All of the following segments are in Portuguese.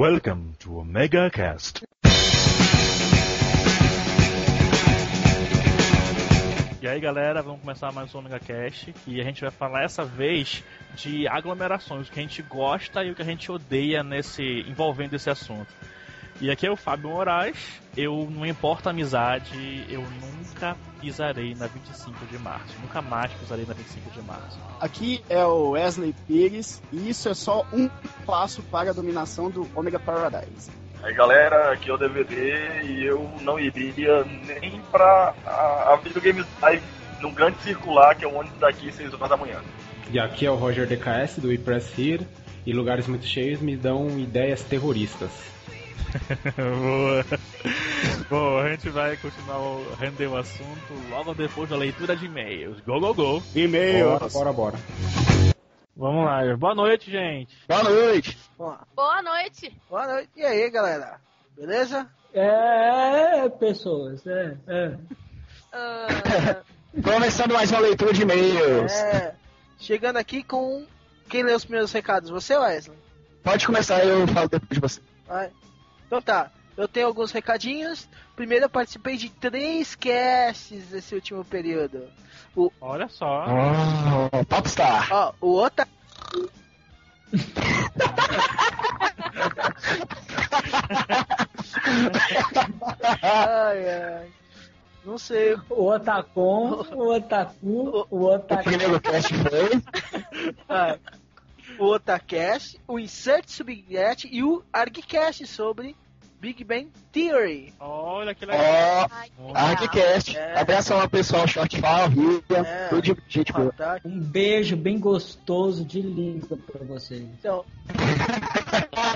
Welcome to Omega Cast. E aí galera, vamos começar mais um Omega Cast e a gente vai falar essa vez de aglomerações, o que a gente gosta e o que a gente odeia nesse envolvendo esse assunto. E aqui é o Fábio Moraes. Eu, não importa a amizade, eu nunca pisarei na 25 de março. Nunca mais pisarei na 25 de março. Aqui é o Wesley Pires e isso é só um passo para a dominação do Omega Paradise. Aí galera, aqui é o DVD e eu não iria nem pra a, a Video Games Live num grande circular que é o ônibus daqui 6 horas da manhã. E aqui é o Roger DKS do iPress Here e lugares muito cheios me dão ideias terroristas. Boa. Bom, a gente vai continuar o render o assunto logo depois da leitura de e-mails. Go, go, go. E-mail. Bora, bora, bora. Vamos lá. Boa noite, gente. Boa noite. Boa noite. Boa noite. E aí, galera? Beleza? É, pessoas, é, é. Ah, Começando mais uma leitura de e-mails. É. Chegando aqui com. Quem lê os primeiros recados? Você, Wesley? Pode começar, eu falo depois de você. Vai. Então tá. Eu tenho alguns recadinhos. Primeiro, eu participei de três casts nesse último período. Olha só. Oh, Popstar. Ó, o Ota. ai, ai. Não sei. O Otacon, o Otaku, o O Otaku. primeiro cast foi. Ah, o Otacast, o Insert Subget e o ArgCast sobre Big Bang Theory. Olha que legal. Que legal. Argcast. É. Abração ao pessoal, Shortfall, Ria, É. tudo de gente boa. Tá? Um beijo bem gostoso de língua pra vocês. Então,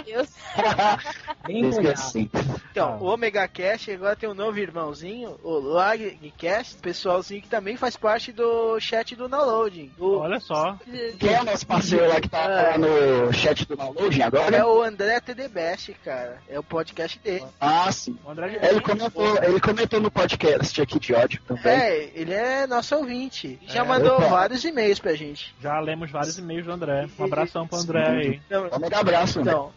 Deus. Bem. Esqueci. então Ah. o Omega Cast agora tem um novo irmãozinho, o Lagcast, pessoalzinho que também faz parte do chat do downloading. O, Olha só. Quem é o nosso parceiro lá que tá lá no chat do downloading agora? é o André TD Best, cara. É o podcast dele. Ah, sim. O André Ele comentou, ele comentou no podcast aqui de ódio também. É, ele é nosso ouvinte. Já É. mandou Opa. vários e-mails pra gente. já lemos vários e-mails do André. Um abração pro André aí. Então, Um mega abraço, né? Então,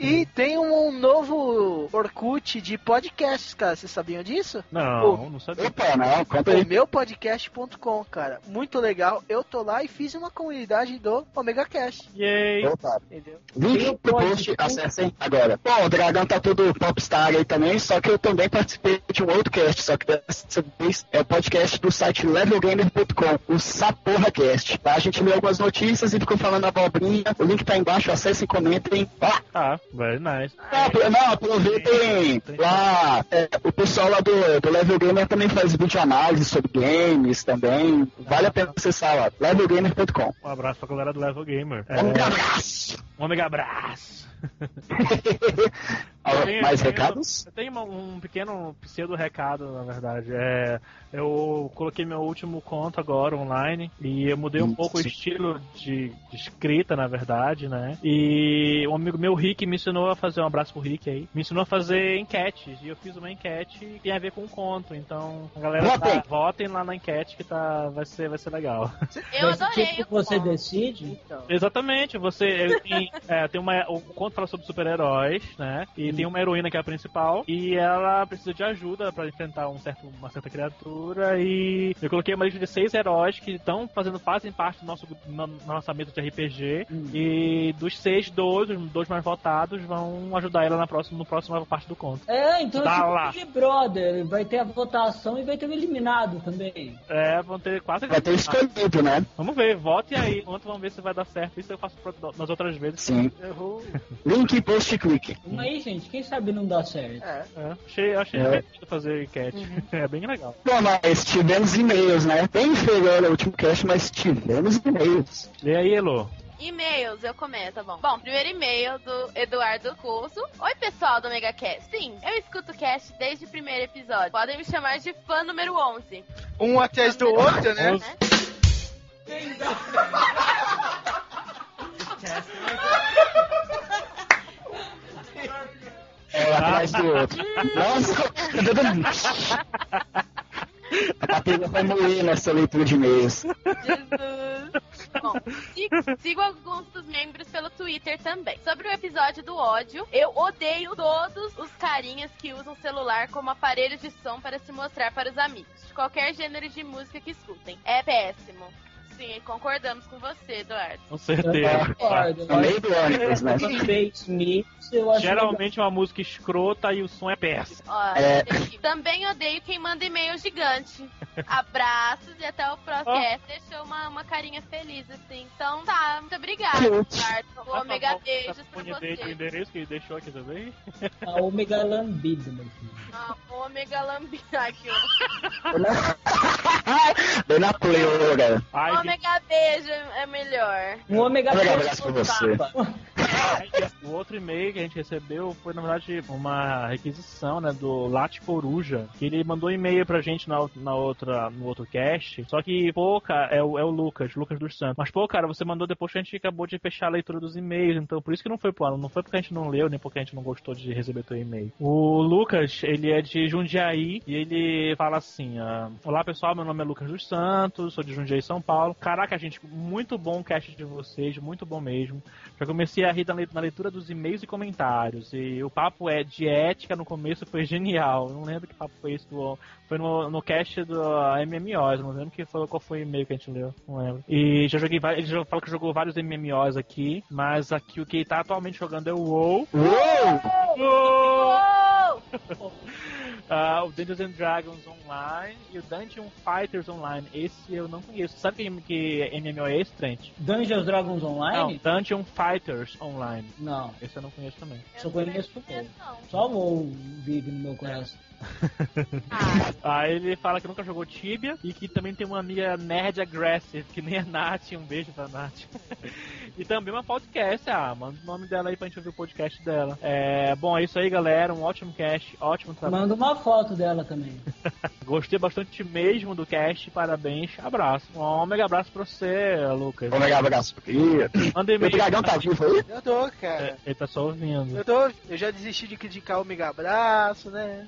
e tem um novo Orkut de podcasts, cara. Vocês sabiam disso? Não, não sabia. Opa, não, conta O aí. meupodcast.com, cara. Muito legal. Eu tô lá e fiz uma comunidade do Omega Cast. Yay. Opa. Entendeu? Link pro post, acessem agora. Bom, o Dragão tá todo popstar aí também, só que eu também participei de um outro cast, só que dessa vez é o podcast do site levelgamer.com, o SaporraCast. Lá a gente lê algumas notícias e ficou falando abobrinha. O link tá embaixo, acessem, comentem. Ah, Ah, very nice. não, não, aproveitem lá. é, o pessoal lá do, do Level Gamer também faz vídeo análise sobre games também. Vale a pena acessar lá, levelgamer.com. Um abraço pra galera do Level Gamer. É, Um abraço! um mega abraço. Tenho- Mais tenho- recados? Eu tenho um pequeno pseudo recado, na verdade. É, eu coloquei meu último conto agora online e eu mudei um Hum, pouco o sim. estilo de, de escrita, na verdade, né? E um amigo meu, Rick, me ensinou a fazer um abraço pro Rick aí. Me ensinou a fazer enquetes e eu fiz uma enquete que tem a ver com o conto. Então, a galera Votem! tá- votem lá na enquete que tá, vai ser, vai ser legal. Eu Desse adorei tipo você conto. decide, Então. Exatamente, você tenho, é, tem uma, o conto fala sobre super-heróis, né? E tem uma heroína que é a principal e ela precisa de ajuda pra enfrentar um certo, uma certa criatura e eu coloquei uma lista de seis heróis que estão fazendo fazem parte do nosso na, na nossa mesa de RPG Hum. e dos seis dois, os dois mais votados vão ajudar ela na próxima no próxima parte do conto. É, então Tá é tipo lá. Big Brother, vai ter a votação e vai ter o eliminado também. É, vão ter quase Vai ter escolhido, né? Vamos ver, vote aí, enquanto vamos ver se vai dar certo. Isso eu faço nas outras vezes. Sim. Errou. Link, post e clique. Vamos aí, gente, quem sabe não dá certo. É. É, achei, achei É. divertido fazer enquete. É bem legal. Bom, mas tivemos e-mails, né? Bem inferior ao último cast, mas tivemos e-mails. E aí, Elo? E-mails, eu começo, tá bom. Bom, primeiro e-mail do Eduardo Curso. Oi, pessoal do MegaCast. Sim, eu escuto o cast desde o primeiro episódio. Podem me chamar de fã número 11. Um atrás do outro, né? Onze. É, um atrás do outro. Nossa! A bateria vai moer nessa leitura de e-mails. Jesus. Bom, sigo alguns dos membros pelo Twitter também. Sobre o episódio do ódio, eu odeio todos os carinhas que usam celular como aparelho de som para se mostrar para os amigos, de qualquer gênero de música que escutem. É péssimo. Sim, concordamos com você, Eduardo. Com certeza. Concordo. No meio do ônibus, né? Geralmente é uma música escrota e o som é péssimo. Ó, É. Também odeio quem manda e-mail gigante. Abraços e até o próximo. Ó. Deixou uma, uma carinha feliz, assim. Então tá, muito obrigada, Cute. Eduardo. Ah, Ômega tá bom. beijos Tá pra dele, O você. endereço que ele deixou aqui também. a ômega lambida, meu filho. Ah, ômega lambida aqui, ó. Bem na pleura. Ai, Ômega beijo é melhor. Um ômega Ômega 3 abraço pra você. Tapa. O outro e-mail que a gente recebeu foi, na verdade, uma requisição, né, do Late Coruja, que ele mandou e-mail pra gente na, na outra, no outro cast, só que, pô, cara, é o, é o Lucas, Lucas dos Santos. Mas, pô, cara, você mandou depois que a gente acabou de fechar a leitura dos e-mails, então por isso que não foi pro ano, não foi porque a gente não leu, nem porque a gente não gostou de receber teu e-mail. O Lucas, ele é de Jundiaí, e ele fala assim, ah, Olá, pessoal, meu nome é Lucas dos Santos, sou de Jundiaí, São Paulo. Caraca, gente, muito bom o cast de vocês, muito bom mesmo. Já comecei a rir le- na leitura dos e-mails e comentários. E o papo é de ética no começo foi genial. Eu Não lembro que papo foi esse do. Foi no, no cast do MMOs. Não lembro que foi, qual foi o e-mail que a gente leu. Não lembro. E já joguei vários. Ele já falou que jogou vários MMOs aqui. Mas aqui o que ele tá atualmente jogando é o WoW. Uou! WoW! Uou! Ah, o Dungeons and Dragons Online e o Dungeon Fighters Online. Esse eu não conheço. Sabe que, que MMO é esse, Trent? Dungeons Dragons Não, Online? Dungeon Fighters Online. Não. Esse eu não conheço também. Só conheço um. não. Só o vive no meu coração. Ah, Aí ele fala que nunca jogou Tibia e que também tem uma amiga nerd aggressive, que nem a Nath. Um beijo pra Nath. e também uma podcast. Ah, manda o nome dela aí pra gente ouvir o podcast dela. É, bom, é isso aí, galera. Um ótimo cast, ótimo trabalho. Manda uma foto dela também. Gostei bastante mesmo do cast. Parabéns. Abraço. Um mega abraço pra você, Lucas. Ômega abraço. Ih, Manda O e-mail. dragão tá vivo aí? Eu tô, cara. É, Ele tá só ouvindo. Eu tô. Eu já desisti de criticar o Mega Abraço, né?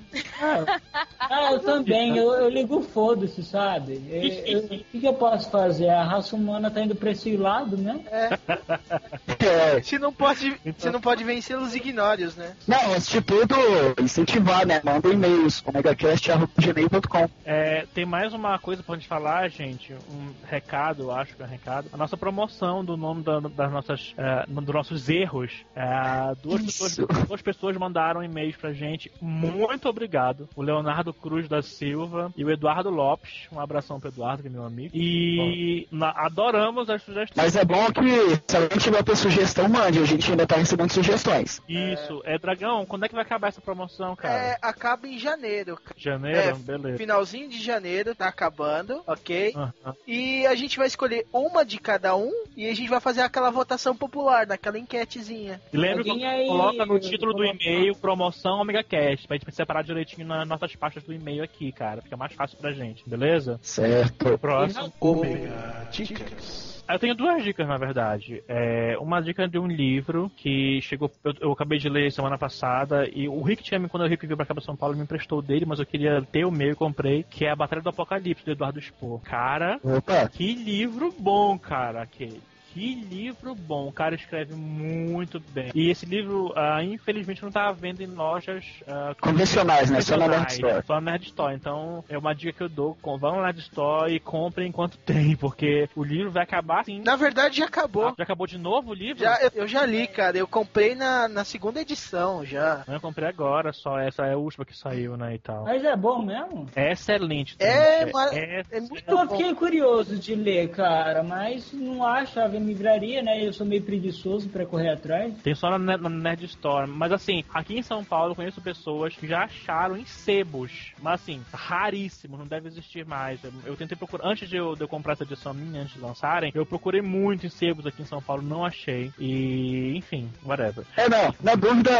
Ah, eu também, eu, eu ligo foda-se, sabe? Eu- O que, que eu posso fazer? A raça humana tá indo pra esse lado, né? É. Se não pode, Então- se não pode vencê-los, ignore-os, né? Não, antes de tudo, incentivar, né? Manda e-mails, omegacast.gmail.com. É, tem mais uma coisa pra gente falar, gente. Um recado, eu acho que é um recado. A nossa promoção do nome da- das nossas, é, dos nossos erros. É, duas, pessoas, duas pessoas mandaram e-mails pra gente. Muito obrigado. O Leonardo Cruz da Silva e o Eduardo Lopes. Um abração pro Eduardo, que é meu amigo. E na- adoramos as sugestões. Mas é bom que, se alguém tiver outra sugestão, mande. A gente ainda tá recebendo sugestões. Isso. É, Dragão, quando é que vai acabar essa promoção, cara? É, acaba em janeiro. cara. Janeiro? é, Beleza. Finalzinho de janeiro, tá acabando, ok? Aham. E a gente vai escolher uma de cada um e a gente vai fazer aquela votação popular, naquela enquetezinha. E lembra que aí- coloca no título do e-mail promoção Omega Cast, pra gente separar direitinho nas nossas pastas do e-mail aqui, cara. Fica mais fácil pra gente, beleza? Certo. Próximo. Omega Dicas. Eu tenho duas dicas, na verdade. É, uma dica de um livro que chegou. Eu, eu acabei de ler semana passada. E o Rick tinha me, quando o Rick veio pra cá pra São Paulo, me emprestou dele, mas eu queria ter o meu e comprei, que é a Batalha do Apocalipse, do Eduardo Spohr. Cara, Opa. que livro bom, cara, aquele. Que livro bom, o cara escreve muito bem. E esse livro, ah, infelizmente, não tá à venda em lojas ah, Convencionais, né? Só na Nerd convencionais, Store. Só na Nerd Store. Então, é uma dica que eu dou. Vão na Nerd Store e comprem enquanto tem, porque o livro vai acabar assim. Na verdade, já acabou. Já acabou de novo o livro? Já, eu, eu já li, cara. Eu comprei na, na segunda edição já. Não, Eu comprei agora, só essa é a última que saiu, né, e tal. Mas é bom mesmo? É excelente. É, mas- é É muito Eu fiquei curioso de ler, cara, mas não achava em livraria, né? Eu sou meio preguiçoso pra correr atrás. Tem só na, na Nerd Store. Mas assim, aqui em São Paulo eu conheço pessoas que já acharam em sebos. Mas assim, raríssimo, não deve existir mais. Eu, eu tentei procurar. Antes de eu, de eu comprar essa edição minha, antes de lançarem, eu procurei muito em sebos aqui em São Paulo, não achei. E, enfim, whatever. É, não. Na dúvida,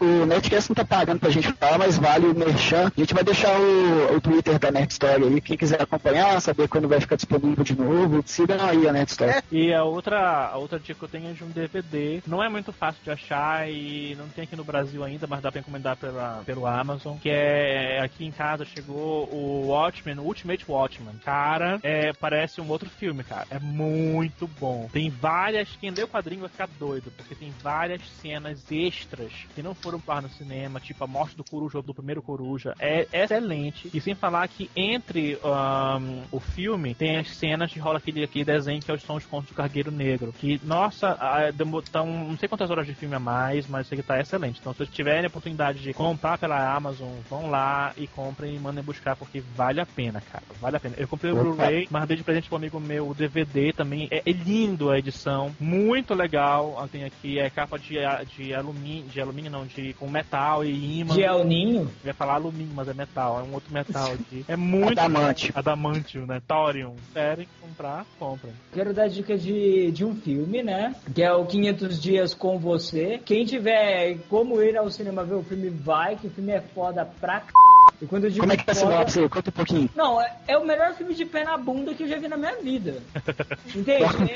o Nerdcast não tá pagando pra gente falar, mas vale o merchan. A gente vai deixar o, o Twitter da Nerd Story aí. Quem quiser acompanhar, saber quando vai ficar disponível de novo, sigam aí a Nerd Story. É. E a outra outra, a outra dica que eu tenho é de um DVD. Não é muito fácil de achar e não tem aqui no Brasil ainda, mas dá pra encomendar pela, pelo Amazon. Que é aqui em casa chegou o Watchmen, Ultimate Watchmen. Cara, é, parece um outro filme, cara. É muito bom. Tem várias. Quem lê o quadrinho vai ficar doido, porque tem várias cenas extras que não foram para no cinema, tipo a morte do Coruja do primeiro Coruja. É excelente. E sem falar que entre um, o filme tem as cenas que rola aquele, aquele desenho que são os contos do Cargueiro Negro. Que, nossa, tão, não sei quantas horas de filme a mais, mas sei que tá excelente. Então, se vocês tiverem a oportunidade de comprar pela Amazon, vão lá e comprem e mandem buscar, porque vale a pena, cara. Vale a pena. Eu comprei o Blu-ray, mas dei de presente pro amigo meu o DVD também. É, é, lindo a edição, muito legal. Tem aqui é capa de, de alumínio, de alumínio não, de com metal e imã. De alninho? Eu ia falar alumínio, mas é metal, é um outro metal aqui. É muito. Adamantio. Adamantio, né? Thorium. Querem comprar, comprem. Quero dar dica de, de um filme, né? Que é o 500 Dias com Você. Quem tiver como ir ao cinema ver o filme, vai, que o filme é foda pra c... E quando eu digo Como é que tá a sinopse? Conta um pouquinho. Não, é, é, o melhor filme de pé na bunda que eu já vi na minha vida. Entende?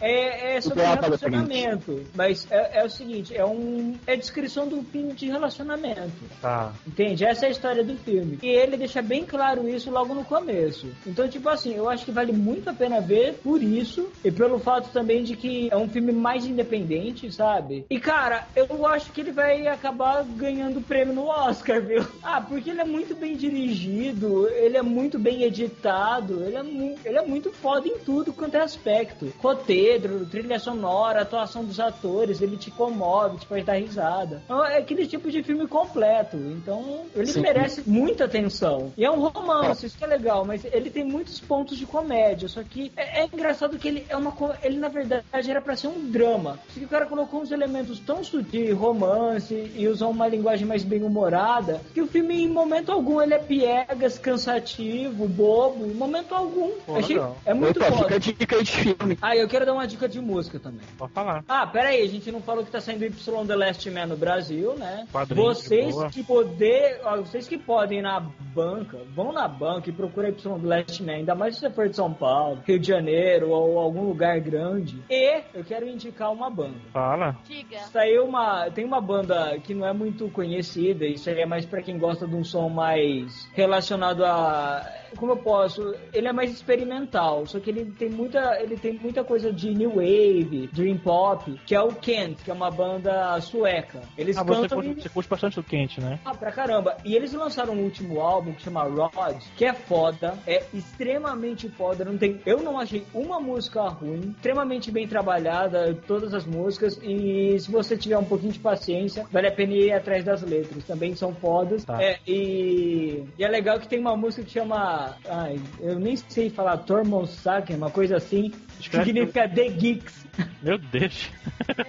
É, é, é sobre relacionamento. Mas é, é, o seguinte, é um. É descrição do filme de relacionamento. Tá. Entende? Essa é a história do filme. E ele deixa bem claro isso logo no começo. Então, tipo assim, eu acho que vale muito a pena ver por isso. E pelo fato também de que é um filme mais independente, sabe? E cara, eu acho que ele vai acabar ganhando prêmio no Oscar, viu? Ah, porque ele é muito bem dirigido, ele é muito bem editado, ele é, ele é muito foda em tudo quanto é aspecto. Roteiro, trilha sonora, atuação dos atores, ele te comove, te faz dar risada. Então, é aquele tipo de filme completo. Então, ele Sim. merece muita atenção. E é um romance, isso que é legal, mas ele tem muitos pontos de comédia. Só que é, é engraçado que ele é uma. Ele, na verdade, era para ser um drama. Só que o cara colocou uns elementos tão de romance e usou uma linguagem mais bem humorada que o filme, em momento algum, ele é piegas, cansativo, bobo. Em momento algum. Pô, Achei, é muito Opa, foda. Fica dica de filme. Ah, eu quero dar uma dica de música também. Pode falar. Ah, pera aí, a gente não falou que tá saindo Y The Last Man no Brasil, né? Quadrinho, vocês que poder, ó, vocês que podem ir na banca, vão na banca e procurem Y The Last Man, ainda mais se você for de São Paulo, Rio de Janeiro ou algum lugar grande. E eu quero indicar uma banda. Fala. Diga. Saiu uma, tem uma banda que não é muito conhecida, isso aí é mais para quem gosta de um som mais relacionado a como eu posso, ele é mais experimental, só que ele tem muita, ele tem muita coisa de new wave, dream pop, que é o Kent, que é uma banda sueca. Eles ah, cantam você curte, você curte bastante o Kent, né? Ah, pra caramba. E eles lançaram um último álbum que chama Rod, que é foda, é extremamente foda, não tem, eu não achei uma música ruim, extremamente bem trabalhada, todas as músicas e se você tiver um pouquinho de paciência, vale a pena ir atrás das letras, também são fodas. Tá. É, e, e é legal que tem uma música que chama Ai, eu nem sei falar Tormosaki, uma coisa assim. Significa The Geeks. Meu Deus.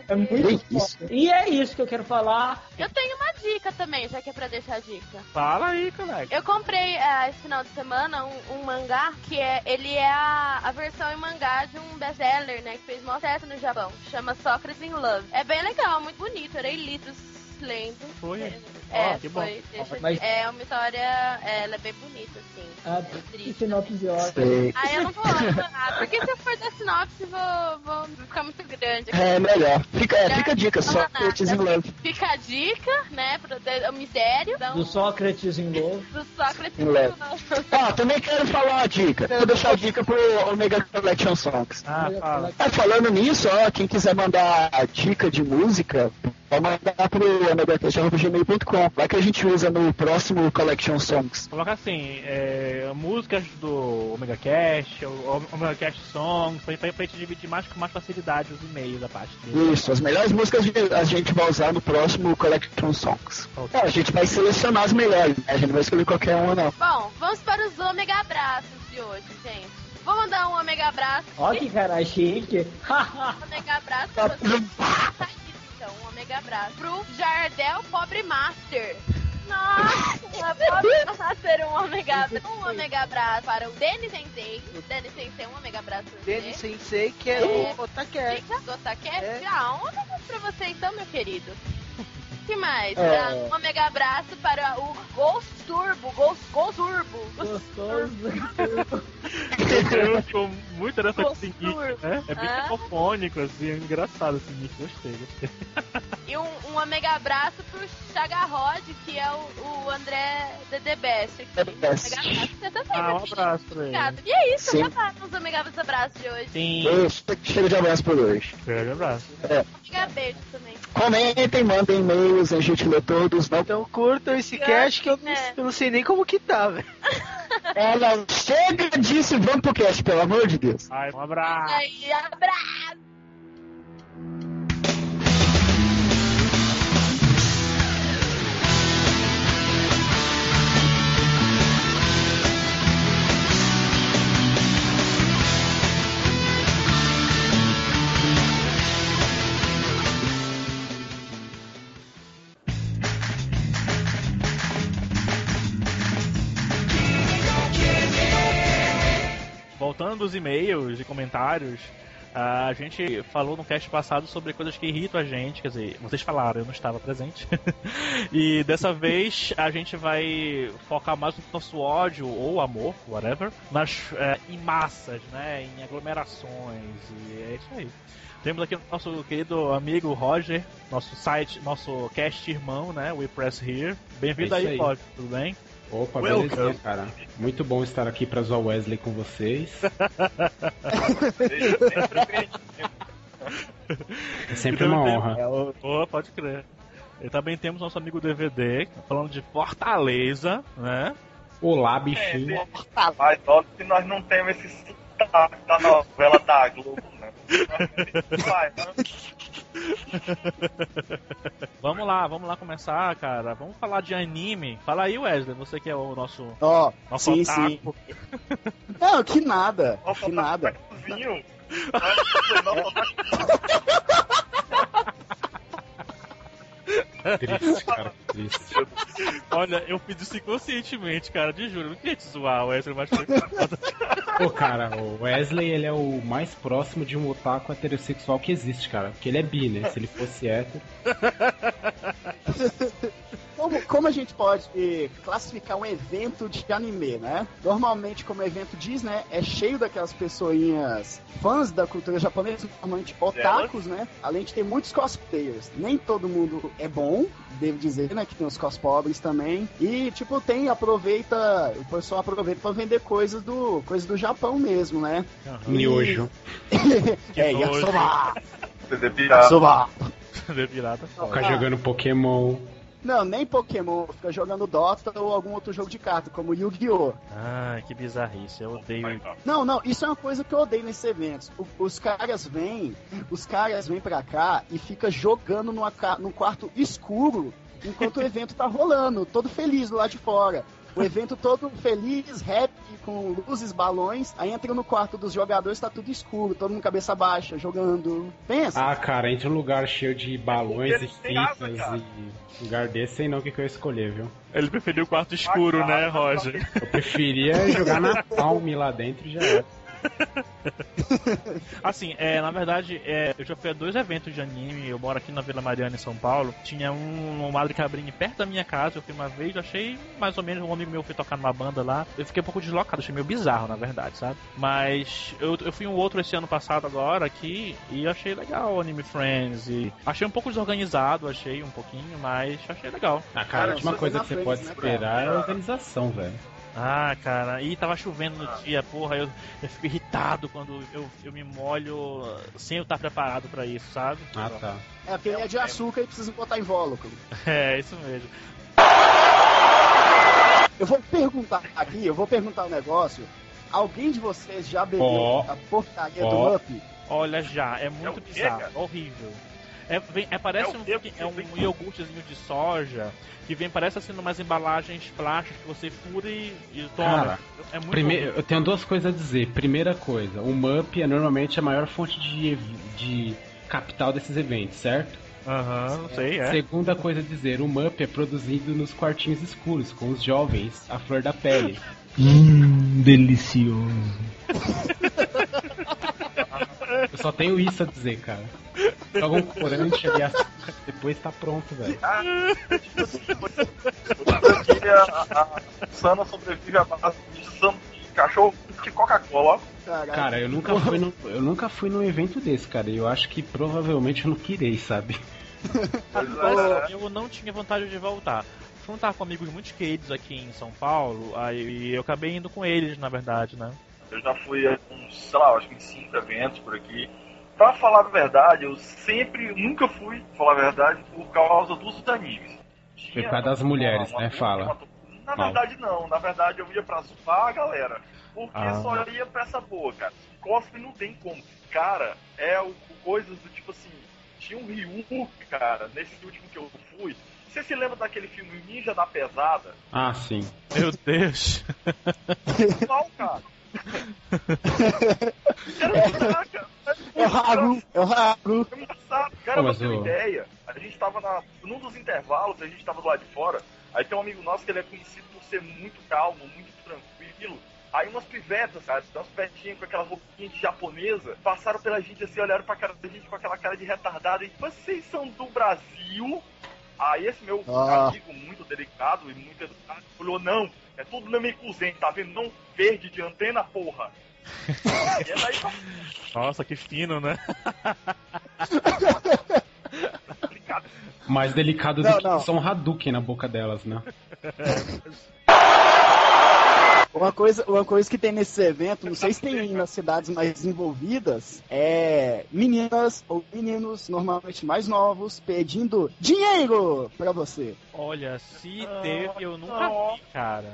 É muito isso. E é isso que eu quero falar. Eu tenho uma dica também, já que é pra deixar a dica. Fala aí, colega. Eu comprei uh, esse final de semana um, um, mangá que é ele é a, a versão em mangá de um best-seller, né? Que fez maior sucesso no Japão. Chama Socrates in Love. É bem legal, muito bonito. Era litros lendo. Foi? É, oh, que foi. Deixa, Mas... É uma história, é, ela é bem bonita, assim. Ah, que sinopse ótima. Ah, eu não vou ah, porque se eu for dar sinopse, vou, vou ficar muito grande. Aqui. É, melhor. Fica, é, fica a dica, Sócrates in Love. Fica a dica, né, pro o mistério. Então, do Sócrates in Love. Do Sócrates in Love. Ah, também quero falar uma dica. Vou deixar a dica pro Omega Collection Songs. Ah, fala. Ah, falando nisso, ó, quem quiser mandar dica de música, pode mandar pro omegacast.gmail.com. Vai que a gente usa no próximo Collection Songs. Coloca assim, é, músicas do Omega Cast, o Omega Cast Songs, pra, pra, pra gente dividir mais com mais facilidade os e-mails da parte dele. Isso, as melhores músicas a gente vai usar no próximo Collection Songs. Okay. É, a gente vai selecionar as melhores, né? A gente não vai escolher qualquer uma, não. Bom, vamos para os Omega Abraços de hoje, gente. Vou mandar um Omega Abraço. Ó que cara chique. omega Abraço omega abraço pro Jardel Pobre Master. Nossa, Master, um omega abraço. Um omega abraço para o Denis Sensei. Denis Sensei, um omega abraço pra você. Denis Sensei, que é, é o Otaker. O Otaker? É. Ah, um omega abraço pra você então, meu querido que mais? É. Um omega abraço para o Ghost Turbo. Ghost, Ghost Turbo. Gostoso. Ficou muito interessante esse nick, né? É bem psicofônico, assim, é engraçado esse nick, gostei, gostei. E um, um ômega abraço pro Chagarrod, que é o, o André The Best. aqui. The Best. Ômega abraço você também, Ah, um abraço pra ele. Obrigado. E é isso, Sim. acabaram os ômega abraços de hoje. Sim, Chega de abraço por hoje. grande abraço. Ômega beijo também. Comentem, mandem e-mails, a gente lê todos. Não Então curtam esse cast que eu não, É. eu não sei nem como que tá, velho. Ela chega disso e vamos pro cast, pelo amor de Deus. Ai, um abraço. Aí, abraço! Voltando dos e-mails e comentários, a gente falou no cast passado sobre coisas que irritam a gente, quer dizer, vocês falaram, eu não estava presente. e dessa vez a gente vai focar mais no nosso ódio ou amor, whatever, nas, é, em massas, né, em aglomerações, e é isso aí. Temos aqui o nosso querido amigo Roger, nosso site, nosso cast irmão, né, We Press Here. Bem-vindo É aí, aí. Roger, tudo bem? Opa, Welcome. belezinha, cara. Muito bom estar aqui pra zoar Wesley com vocês. É sempre uma honra. Oh, pode crer. E também temos nosso amigo DVD, falando de Fortaleza, né? Olá, bichinho. Mas óbvio que nós não temos esse sotaque da novela da Globo? Vamos lá, vamos lá começar, cara. Vamos falar de anime. Fala aí, Wesley, você que é o nosso, Ó, nosso sim, otaku. sim. Não, que nada, Nossa, que nada. Vinho. Triste, cara. Triste. Olha, eu fiz isso inconscientemente, cara, de juro. Não queria te zoar, Wesley, mas foi foda. Pô, cara, o Wesley, ele é o mais próximo de um otaku heterossexual que existe, cara. Porque ele é bi, né? Se ele fosse hétero. Como, como a gente pode eh, classificar um evento de anime, né? Normalmente, como o evento diz, né? É cheio daquelas pessoinhas fãs da cultura japonesa, normalmente otakus, né? Além de ter muitos cosplayers. Nem todo mundo é bom, devo dizer, né? Que tem os cos pobres também. E, tipo, tem, aproveita, o pessoal aproveita pra vender coisas do, coisas do Japão mesmo, né? Miojo. é. Yasoba! CD pirata. Yasoba! Pirata. Ficar jogando Pokémon. Não, nem Pokémon, fica jogando Dota ou algum outro jogo de carta, como Yu-Gi-Oh! Ah, que bizarrice, eu odeio. Não, não, isso é uma coisa que eu odeio nesses eventos. O- os caras vêm, os caras vêm pra cá e fica jogando numa, num quarto escuro enquanto o evento tá rolando, todo feliz do lado de fora. O evento todo feliz, happy, com luzes, balões. Aí entra no quarto dos jogadores, tá tudo escuro, todo mundo cabeça baixa, jogando. Pensa. Ah, cara, entre um lugar cheio de balões e fitas cara. e lugar desse, sei não o que, que eu ia escolher, viu? Ele preferiu o quarto escuro, né, Roger? Eu preferia jogar na palme lá dentro e já era. Assim, é, na verdade, é, eu já fui a dois eventos de anime. Eu moro aqui na Vila Mariana, em São Paulo. Tinha um no Madre Cabrini perto da minha casa. Eu fui uma vez, eu achei mais ou menos. Um amigo meu foi tocar numa banda lá. Eu fiquei um pouco deslocado, achei meio bizarro, na verdade, sabe? Mas eu, eu fui um outro esse ano passado agora aqui e eu achei legal o Anime Friends. E achei um pouco desorganizado, achei um pouquinho, mas achei legal. Ah, cara, Cara, a última só coisa que você pode né, esperar é a organização, velho. Ah, cara, e tava chovendo no dia, porra, eu, eu fico irritado quando eu, eu me molho sem eu estar preparado pra isso, sabe? Ah, tá. É porque ele é de açúcar e precisa botar invólucro. É, isso mesmo. Eu vou perguntar aqui, eu vou perguntar um negócio. Alguém de vocês já bebeu Ó. a porcaria Ó. do Up? Olha já, é muito quê, bizarro, horrível. É, vem- é, parece É um, é um iogurtezinho de soja que vem, parece assim, umas embalagens plásticas que você fura e, e toma. Cara, é Primeiro, eu tenho duas coisas a dizer. Primeira coisa, o MUP é normalmente a maior fonte de, de capital desses eventos, certo? Aham, não sei, é. Segunda coisa a dizer, o MUP é produzido nos quartinhos escuros, com os jovens, a flor da pele. Hum, delicioso. Eu só tenho isso a dizer, cara. Joga um corante ali, assim, depois tá pronto, velho. Dia, a, a Sana sobrevive à base de sangue cachorro de Coca-Cola. Cara, eu nunca fui no, eu nunca fui num evento desse, cara. E eu acho que provavelmente eu não quirei, sabe? Pois é, Eu não tinha vontade de voltar. Eu tava com amigos muito queridos aqui em São Paulo, aí eu acabei indo com eles, na verdade, né? Eu já fui a uns, sei lá, acho que em cinco eventos por aqui. Pra falar a verdade, eu sempre, nunca fui, pra falar a verdade, por causa dos animes. Foi por causa das mulheres, né? Fala. Na verdade não, na verdade eu ia pra zoar a galera. Porque Ah. só ia pra essa boa, cara. Cosplay não tem como. Cara, é o, coisas do tipo assim. Tinha um Ryu, cara, nesse último que eu fui. Você se lembra daquele filme Ninja da Pesada? Ah, sim. Meu Deus. Não, cara. Era caraca. É o Haru, é o Haru. É engraçado. Cara, Pô, pra ter uma ideia, a gente tava na, num dos intervalos, a gente tava do lado de fora, aí tem um amigo nosso que ele é conhecido por ser muito calmo, muito tranquilo. Aí umas pivetas, cara, umas pivetinhas com aquelas roupinhas de japonesa, passaram pela gente assim, olharam pra cara da gente com aquela cara de retardada e vocês são do Brasil? Aí esse meu Ah. amigo muito delicado e muito educado falou, não, é tudo Namekusei, tá vendo? Não verde de antena, porra. e é Nossa, que fino, né? Mais delicado Não, do que não. um Hadouken na boca delas, né? Uma coisa, uma coisa que tem nesses eventos, não sei se tem nas cidades mais desenvolvidas, é meninas ou meninos, normalmente mais novos, pedindo dinheiro pra você. Olha, se Ah, teve, eu nunca vi, cara.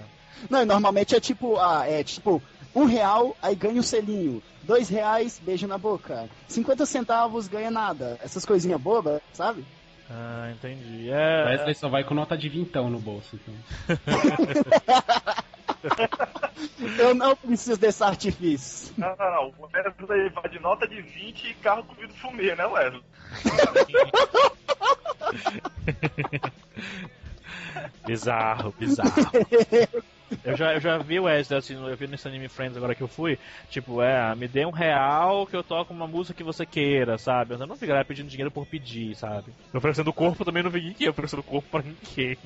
Não, e normalmente é tipo, ah, é tipo, um real, aí ganha um selinho. Dois reais, beijo na boca. 50 centavos, ganha nada. Essas coisinhas bobas, sabe? Ah, entendi. É, Wesley só vai com nota de vintão no bolso, então. Eu não preciso desse artifício. Não, não, não. O Wesley vai de nota de 20 e carro com vidro fumê, né, Wesley? Bizarro, bizarro. Eu já, eu já vi o Wesley, assim, eu vi nesse Anime Friends agora que eu fui, tipo, é, me dê um real que eu toco uma música que você queira, sabe? Eu não ficaria pedindo dinheiro por pedir, sabe? Oferecendo corpo também não vi ninguém, oferecendo corpo pra ninguém.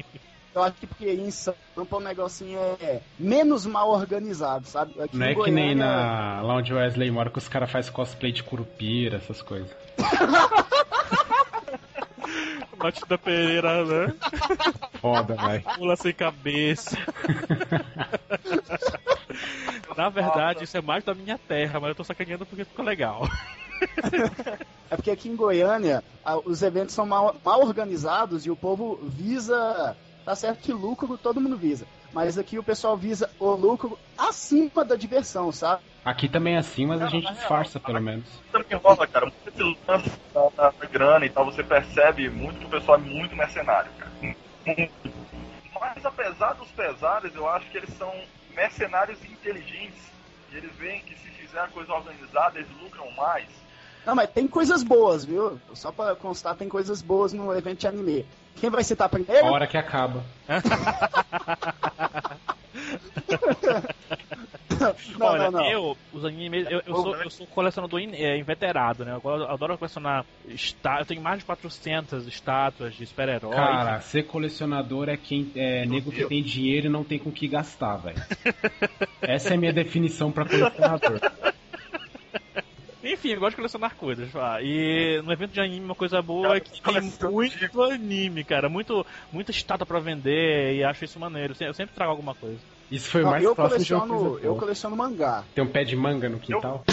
Eu acho que porque em Sampa o negocinho é menos mal organizado, sabe? Aqui Não é que nem Goiânia- na, lá onde o Wesley mora que os caras fazem cosplay de curupira, essas coisas. Matilda Pereira, né? Foda, vai. Pula sem cabeça. Na verdade, isso é mais da minha terra, mas eu tô sacaneando porque ficou legal. É porque aqui em Goiânia os eventos são mal, mal organizados e o povo visa. Tá certo que lucro todo mundo visa. Mas aqui o pessoal visa o lucro acima da diversão, sabe? Aqui também é assim, mas a gente disfarça pelo menos. Também rola, cara. Muito esse lance da, da grana e tal, você percebe muito que o pessoal é muito mercenário, cara. Mas apesar dos pesares, eu acho que eles são mercenários inteligentes. E eles veem que se fizer a coisa organizada, eles lucram mais. Não, mas tem coisas boas, viu? Só pra constar, tem coisas boas no evento de anime. Quem vai citar primeiro? A hora que acaba. Não, Olha, não, não. eu, os animes, eu, eu sou, eu sou colecionador in- é, inveterado, né? Eu adoro colecionar está, eu tenho mais de 400 estátuas de super-heróis. Cara, ser colecionador é quem é nego que tem dinheiro e não tem com o que gastar, velho. Essa é a minha definição pra colecionador. Enfim, eu gosto de colecionar coisas. ah, E no evento de anime, uma coisa boa é que tem muito anime, cara. Muito, muita estátua pra vender e acho isso maneiro. Eu sempre trago alguma coisa. Isso foi o Não, mais eu próximo de uma coleciono, coisa eu coleciono mangá. Tem um pé de manga no quintal?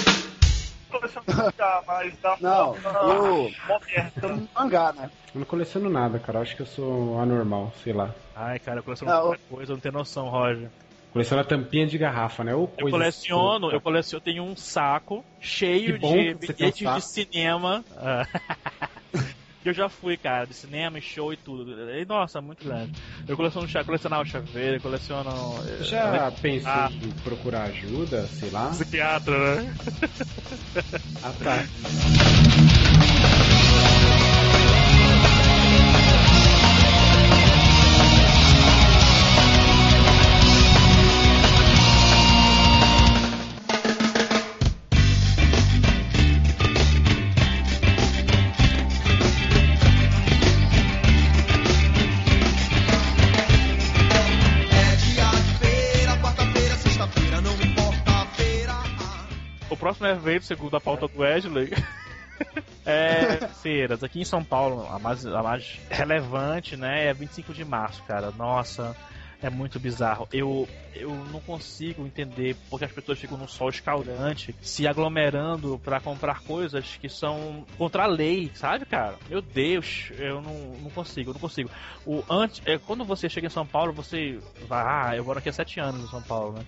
Mas da Não, eu-. Coleciono mangá, né? Eu não coleciono nada, cara. Eu acho que eu sou anormal, sei lá. Ai, cara, eu coleciono muita coisa, não tem noção, Roger. Coleciono tampinha de garrafa, né? Ou Eu coleciono, eu coleciono, tenho um saco cheio de tem um bilhetes de cinema. ah, eu já fui, cara, de cinema, show e tudo. E, nossa, muito grande. Eu coleciono chá, colecionava chaveiro, coleciono. eh, Já pensou Ah. em procurar ajuda, sei lá? Psiquiatra, né? Ah, tá. evento, segundo a pauta do Wesley, é feiras. Aqui em São Paulo, a mais, a mais relevante, né, é 25 de março, cara. Nossa, é muito bizarro. Eu, eu não consigo entender porque as pessoas ficam no sol escaldante se aglomerando para comprar coisas que são contra a lei, sabe, cara? Meu Deus, eu não, não consigo, eu não consigo. O, antes, é, quando você chega em São Paulo, você vai, ah, eu moro aqui há sete anos em São Paulo, né?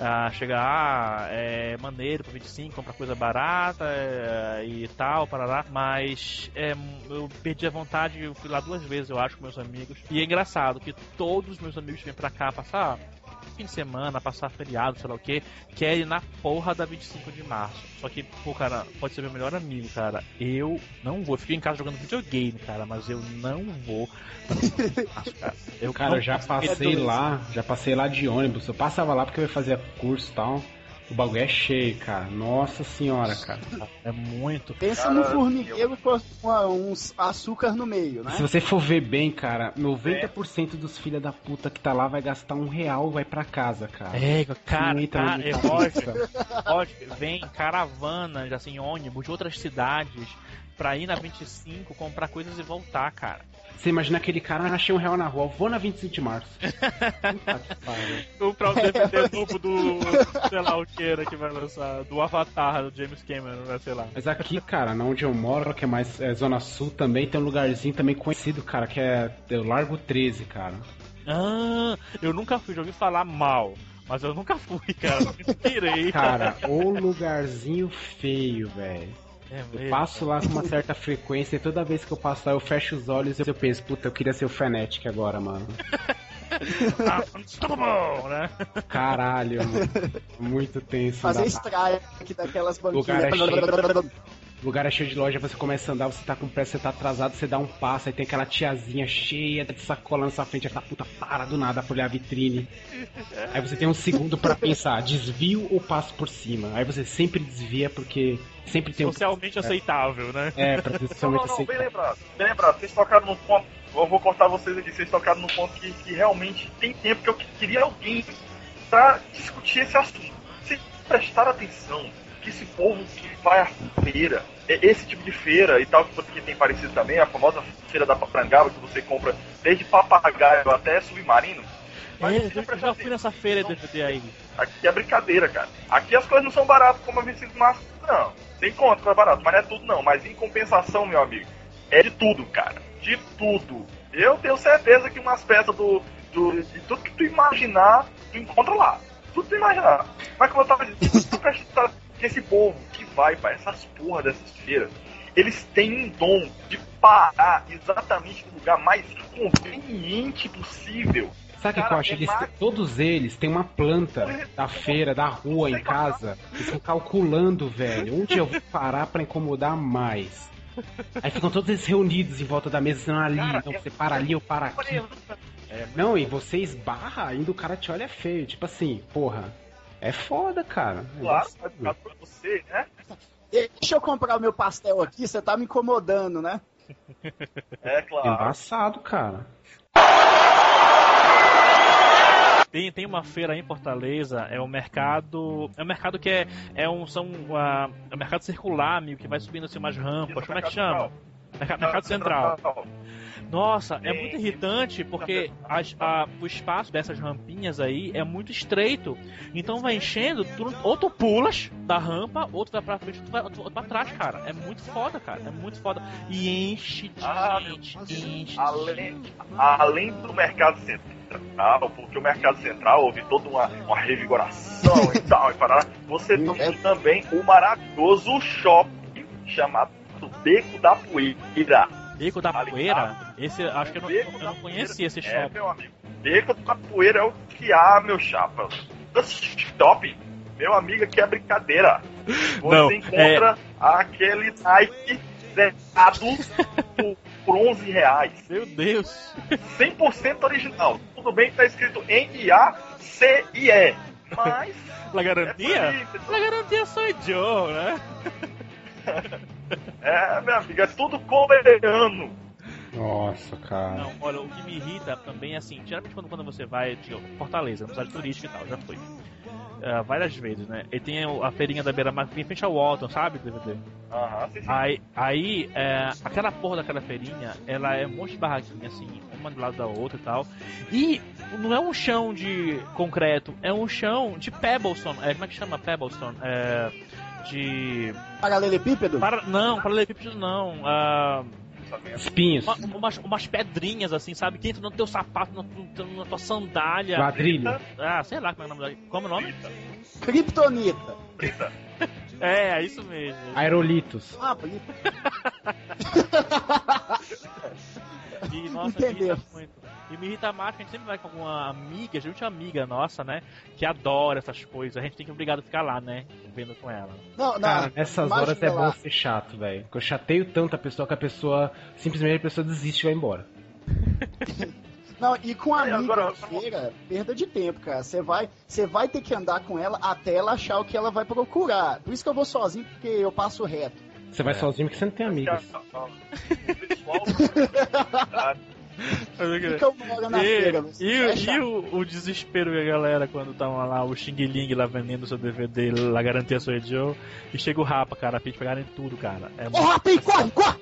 Ah, chega, ah, é maneiro para 25, comprar coisa barata é, e tal, parará. Mas é, eu perdi a vontade, eu fui lá duas vezes, eu acho, com meus amigos. E é engraçado que todos os meus amigos vêm pra cá passar fim de semana, passar feriado, sei lá o que, querem na porra da 25 de março. Só que, pô, cara, pode ser meu melhor amigo, cara. Eu não vou. Eu fico em casa jogando videogame, cara, mas eu não vou. cara, eu, cara, eu já passei lá, já passei lá de ônibus. Eu passava lá porque eu ia fazer curso e tal. O bagulho é cheio, cara. Nossa senhora, cara. É muito. Pensa cara, no formigueiro com uns açúcar no meio, né? Se você for ver bem, cara, 90% dos filha da puta que tá lá vai gastar um real vai pra casa, cara. É, cara, cara é lógico, lógico, vem caravanas, assim, ônibus de outras cidades pra ir na 25, comprar coisas e voltar, cara. Você imagina aquele cara, ah, achei um real na rua, vou na 25 de março. Comprar o DVD novo do, sei lá o que era que vai lançar, do Avatar, do James Cameron, né, sei lá. Mas aqui, cara, onde eu moro, que é mais é, Zona Sul, também tem um lugarzinho também conhecido, cara, que é, é o Largo 13, cara. Ah, eu nunca fui, já ouvi falar mal. Mas eu nunca fui, cara. Inspirei. Cara, o lugarzinho feio, velho. É eu passo lá com uma certa frequência e toda vez que eu passo lá eu fecho os olhos e eu penso, puta, eu queria ser o Fnatic agora, mano. ah, né? Caralho, mano. Muito tenso. Fazer strike daquelas banquinhas. Lugar é cheio... lugar é cheio de loja, você começa a andar, você tá com pressa, você tá atrasado, você dá um passo, aí tem aquela tiazinha cheia de sacola na sua frente, aí tá puta, para do nada pra olhar a vitrine. Aí você tem um segundo para pensar, desvio ou passo por cima. Aí você sempre desvia porque sempre tem Socialmente um... aceitável, né? É, pra socialmente não, não, não, aceitável. Bem lembrado, bem lembrado, vocês tocaram no ponto, eu vou cortar vocês aqui, vocês tocaram no ponto que, que realmente tem tempo que eu queria alguém pra discutir esse assunto. Se prestar atenção que esse povo que vai à feira, é esse tipo de feira e tal, que tem parecido também, a famosa feira da Paprangaba, que você compra desde papagaio até submarino. Mas é, eu já fui nessa feira de DVD aí. Aqui é brincadeira, cara. Aqui as coisas não são baratas como a 25 de março, não. Tem conta, é barato, mas não é tudo não. Mas em compensação, meu amigo, é de tudo, cara. De tudo. Eu tenho certeza que umas peças do, do de tudo que tu imaginar, tu encontra lá. Tudo que tu imaginar. Mas como eu tava dizendo, presta que esse povo que vai para essas porra dessas feiras, eles têm um dom de parar exatamente no lugar mais conveniente possível. Sabe o que eu acho? Eles, todos eles têm uma planta da feira, da rua, em casa. Eles estão calculando, velho, onde eu vou parar para incomodar mais. Aí ficam todos eles reunidos em volta da mesa, não ali, não, você para ali, eu para aqui. É, não, e você esbarra, ainda o cara te olha feio. Tipo assim, porra, é foda, cara. É claro, ficar pra você, né? Deixa eu comprar o meu pastel aqui, você tá me incomodando, né? É claro. Embaçado, cara. Tem, tem uma feira aí em Fortaleza, é o mercado. É um mercado que é, é um. São, uh, é um mercado circular, amigo, que vai subindo assim umas rampas. Como é que chama? Mercado, mercado Central. Nossa, é muito irritante porque as, a, o espaço dessas rampinhas aí é muito estreito. Então vai enchendo, tu, ou tu pulas da rampa, ou tu vai pra frente, ou tu vai, tu, pra trás, cara. É muito foda, cara. É muito foda. E enche de ah, gente, enche além, de além do mercado central, porque o mercado central houve toda uma, uma revigoração e tal, e parará, você tem é. também o maravilhoso shopping chamado Beco da Poeira Beco da tá Poeira? Esse, acho que eu não, eu não conhecia esse é, shopping. É, meu amigo. Beco da Poeira é o que há, meu chapa. Shopping, meu amigo, aqui é brincadeira. Você não, encontra é... aquele Nike zerado por, por 11 reais. Meu Deus. 100% original. Tudo bem que tá escrito N-A-C-I-E. Mas... La garantia? É La garantia sou Joe, né? é, minha amiga, é tudo coreano. Nossa, cara. Não, olha, o que me irrita também é assim, geralmente quando, quando você vai de Fortaleza, uma cidade turística e tal, já foi. uh, várias vezes, né? Ele tem a feirinha da beira-mar em frente ao Walton, sabe, DVD? Aham, sim, sim. Aí, aí é, aquela porra daquela feirinha, ela é um monte de barraquinha, assim, uma do lado da outra e tal. E não é um chão de concreto, é um chão de pebblestone. É, como é que chama pebblestone? É, de... Paralelepípedo? Para, não, paralelepípedo não. Uh, Espinhos. uma- umas, umas pedrinhas, assim, sabe? Que entram no teu sapato, na, tu- na tua sandália. Quadrilha. Ah, sei lá como é o nome da... Como é o nome? Kryptonita. É, é isso mesmo. Aerolitos. Ah. E, nossa, Entendeu. me irrita muito. E me irrita mais que a gente sempre vai com alguma amiga, gente amiga nossa, né? Que adora essas coisas. A gente tem que obrigado a ficar lá, né? Vendo com ela. Não, não. Cara, nessas horas é lá. bom ser chato, velho. Porque eu chateio tanto a pessoa que a pessoa simplesmente a pessoa desiste e vai embora. Não, e com a amiga agora- feira, perda de tempo, cara. Você vai, você vai ter que andar com ela até ela achar o que ela vai procurar. Por isso que eu vou sozinho, porque eu passo reto. Você vai É. sozinho porque você não tem amigos. Na feira. E, você e, e o, o desespero da galera quando tava lá, o Xing Ling lá vendendo seu DVD, lá garantia sua Joe, e chega o Rapa, cara, pra eles pegarem tudo, cara. É Ô, muito... rapaz, corre, corre!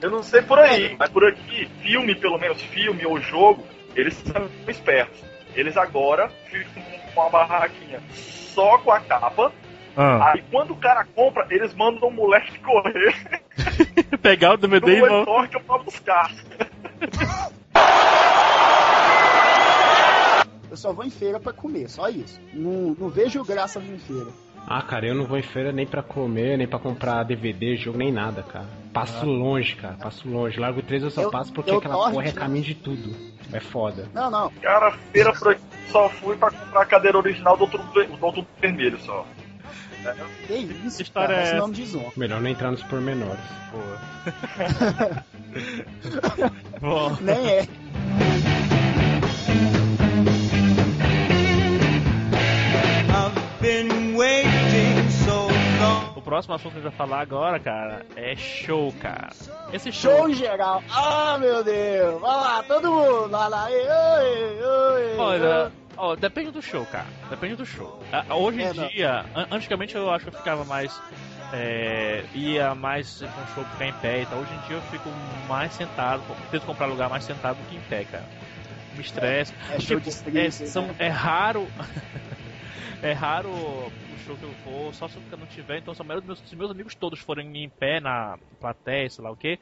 Eu não sei por aí, mas por aqui, filme, pelo menos filme ou jogo, eles são espertos. Eles agora ficam com uma barraquinha só com a capa. Ah. Aí quando o cara compra, eles mandam o moleque correr Pegar o DVD e. Etorca pra buscar. Eu só vou em feira pra comer, só isso. Não, não vejo graça vir em feira. Ah, cara, eu não vou em feira nem pra comer, nem pra comprar DVD, jogo, nem nada, cara. Passo longe, cara, passo longe. Largo 3 eu só Eu- passo porque aquela torno, porra é né? caminho de tudo. É foda. Não, não. Cara, feira por aqui, só fui pra comprar a cadeira original do outro, do outro vermelho só. Que isso, Que história cara. é Esse nome de zon. Melhor não entrar nos pormenores. Bom, Nem é. o próximo assunto que a gente vai falar agora, cara, é show, cara. Esse show. Show em geral. Ah, meu Deus. Vai lá, todo mundo. Vai lá. Oi, oi, oi. Olha, ó, depende do show, cara. Depende do show. Hoje em É, dia, an- antigamente eu acho que eu ficava mais. é, ia mais com o show ficar em pé e tal. Hoje em dia eu fico mais sentado, tento comprar lugar mais sentado do que em pé, cara. Me estressa. É show Tipo, de é, streaming. são, é raro. é raro o show que eu vou, só se eu não tiver. Então, se meus, se meus amigos todos forem em pé na plateia, sei lá o que.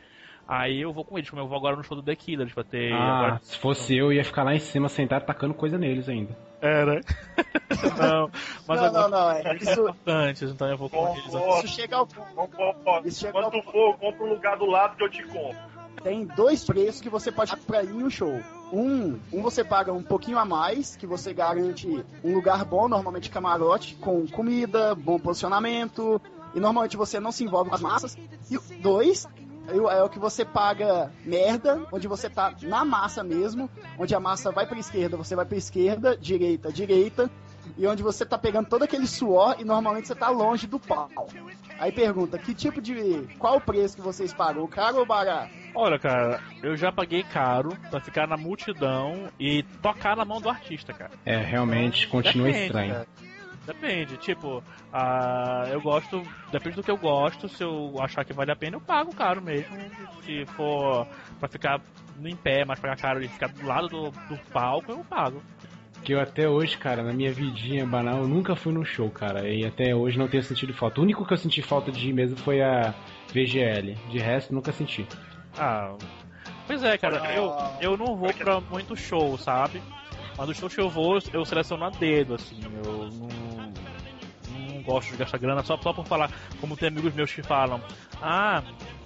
Aí eu vou com eles, como eu vou agora no show do The Killers pra ter. Ah, agora- se fosse eu, ia ficar lá em cima sentado tacando coisa neles ainda. Era. não, mas Não, agora não, não. É, isso, antes, então eu vou com eles. Ó, isso chega ao ponto. Isso chega Quando ao tu for, compra um lugar do lado que eu te compro. Tem dois preços que você pode pagar pra ir no show. Um, um você paga um pouquinho a mais, que você garante um lugar bom, normalmente camarote, com comida, bom posicionamento, e normalmente você não se envolve com as massas. E dois é o que você paga merda, onde você tá na massa mesmo, onde a massa vai pra esquerda, você vai pra esquerda, direita, direita, e onde você tá pegando todo aquele suor e normalmente você tá longe do pau. Aí pergunta, que tipo de. Qual o preço que vocês pagam, caro ou barato? Olha, cara, eu já paguei caro pra ficar na multidão e tocar na mão do artista, cara. É, realmente, continua Depende, estranho. cara. Depende, tipo, ah, eu gosto, depende do que eu gosto, se eu achar que vale a pena, eu pago caro mesmo. Se for pra ficar em pé, mas pagar caro e ficar do lado do, do palco, eu pago. Que eu até hoje, cara, na minha vidinha banal, eu nunca fui num show, cara. E até hoje não tenho sentido falta. O único que eu senti falta de ir mesmo foi a VGL. De resto, nunca senti. Ah, pois é, cara, eu, eu não vou pra muito show, sabe? Mas os shows que eu vou, eu seleciono a dedo, assim, eu não, não gosto de gastar grana só, só por falar, como tem amigos meus que falam, ah,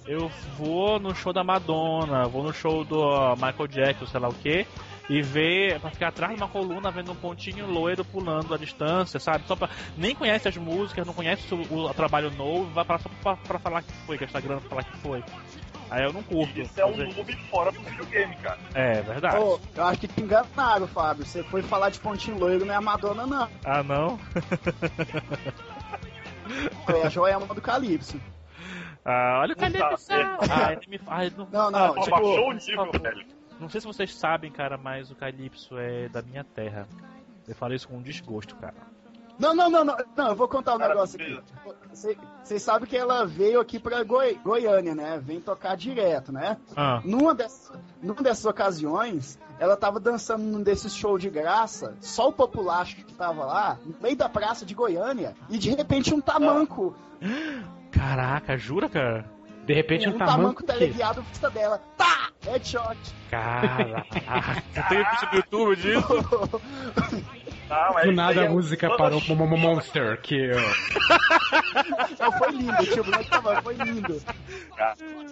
eu vou no show da Madonna, vou no show do Michael Jackson, sei lá o que, e ver, pra ficar atrás de uma coluna vendo um pontinho loiro pulando à distância, sabe? Só pra. Nem conhece as músicas, não conhece o, o trabalho novo, vai pra, só pra, pra falar que foi, gastar grana pra falar que foi. Aí eu não curto. Isso é um noob fora do videogame, cara. É, verdade. Ô, eu acho que te enganaram, Fábio. Você foi falar de pontinho loiro, não é a Madonna, não. Ah, não? Foi a Joelma do Calypso. Ah, olha o Calypso. sabe. Ah, ele me ai, não, Não, não, ah, tipo, baixou o nível, velho. Não sei se vocês sabem, cara, mas o Calypso é da minha terra. Eu falei isso com desgosto, cara. Não, não, não, não, não, eu vou contar um Cara, negócio aqui. Vocês sabem que ela veio aqui pra Goi- Goiânia, né? Vem tocar direto, né? Ah, Numa dessas, numa dessas ocasiões, ela tava dançando num desses shows de graça, só o populacho que tava lá, no meio da praça de Goiânia, e de repente um tamanco, caraca, jura, cara? De repente um um tamanco tamanco teleguiado vista dela. Tá! Headshot! Caraca. Você tem vídeo no YouTube disso? Não, Do isso nada a é- música toda- parou pro Mo- Monster Kill. Não, foi lindo, tio, moleque tava, foi lindo.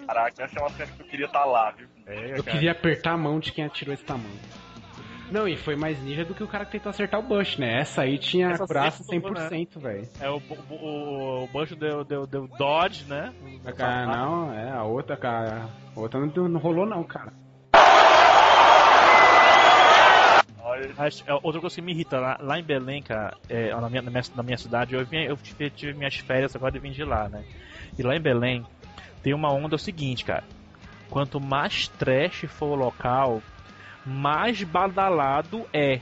Caraca, essa é uma cena que eu queria estar lá, viu? É, Eu cara. queria apertar a mão de quem atirou esse tamanho. Não, e foi mais ninja do que o cara que tentou acertar o Bush, né? Essa aí tinha Essa braço sempre foi, 100%, velho. É, o, o, o, Banjo deu, deu, deu dodge, né? Ah, não, é, a outra, cara. A outra não, não rolou não, cara. Mas, é, outra coisa que me irrita, lá, lá em Belém, cara, é, na, minha, na, minha, na minha cidade, eu, vim, eu tive, tive minhas férias agora e vim de lá, né? E lá em Belém tem uma onda é o seguinte, cara. Quanto mais trash for o local, mais badalado é.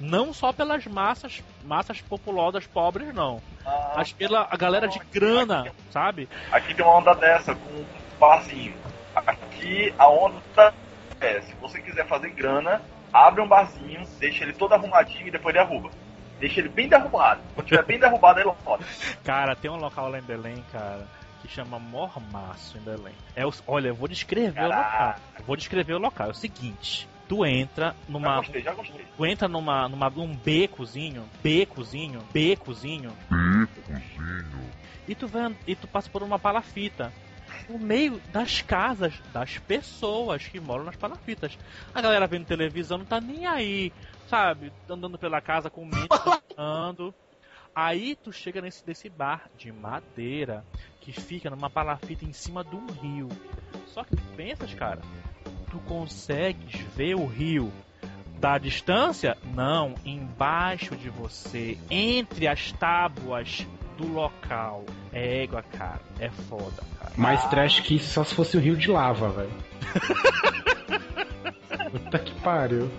Não só pelas massas, massas populosas pobres, não. ah, Mas pela a galera de grana, sabe? Aqui tem uma onda dessa com um barzinho. Aqui a onda é, se você quiser fazer grana, abre um barzinho, deixa ele todo arrumadinho e depois derruba. Deixa ele bem derrubado. Quando tiver bem derrubado, ele roda. Cara, tem um local lá em Belém, cara, que chama Mormaço em Belém. É o, olha, eu vou descrever o local. Caraca. Eu vou descrever o local. É o seguinte. Tu entra Já numa. gostei, já gostei. Tu entra numa, numa, num becozinho, becozinho, becozinho. E tu, vai, e tu passa por uma palafita. No meio das casas das pessoas que moram nas palafitas. A galera vendo televisão não tá nem aí, sabe? Andando pela casa com andando. Aí tu chega nesse desse bar de madeira que fica numa palafita em cima de um rio. Só que tu pensas, cara, tu consegues ver o rio da distância? Não, embaixo de você, entre as tábuas do local. É égua, cara. É foda, cara. Mais trash que isso só se fosse o rio de lava, velho. Puta que pariu.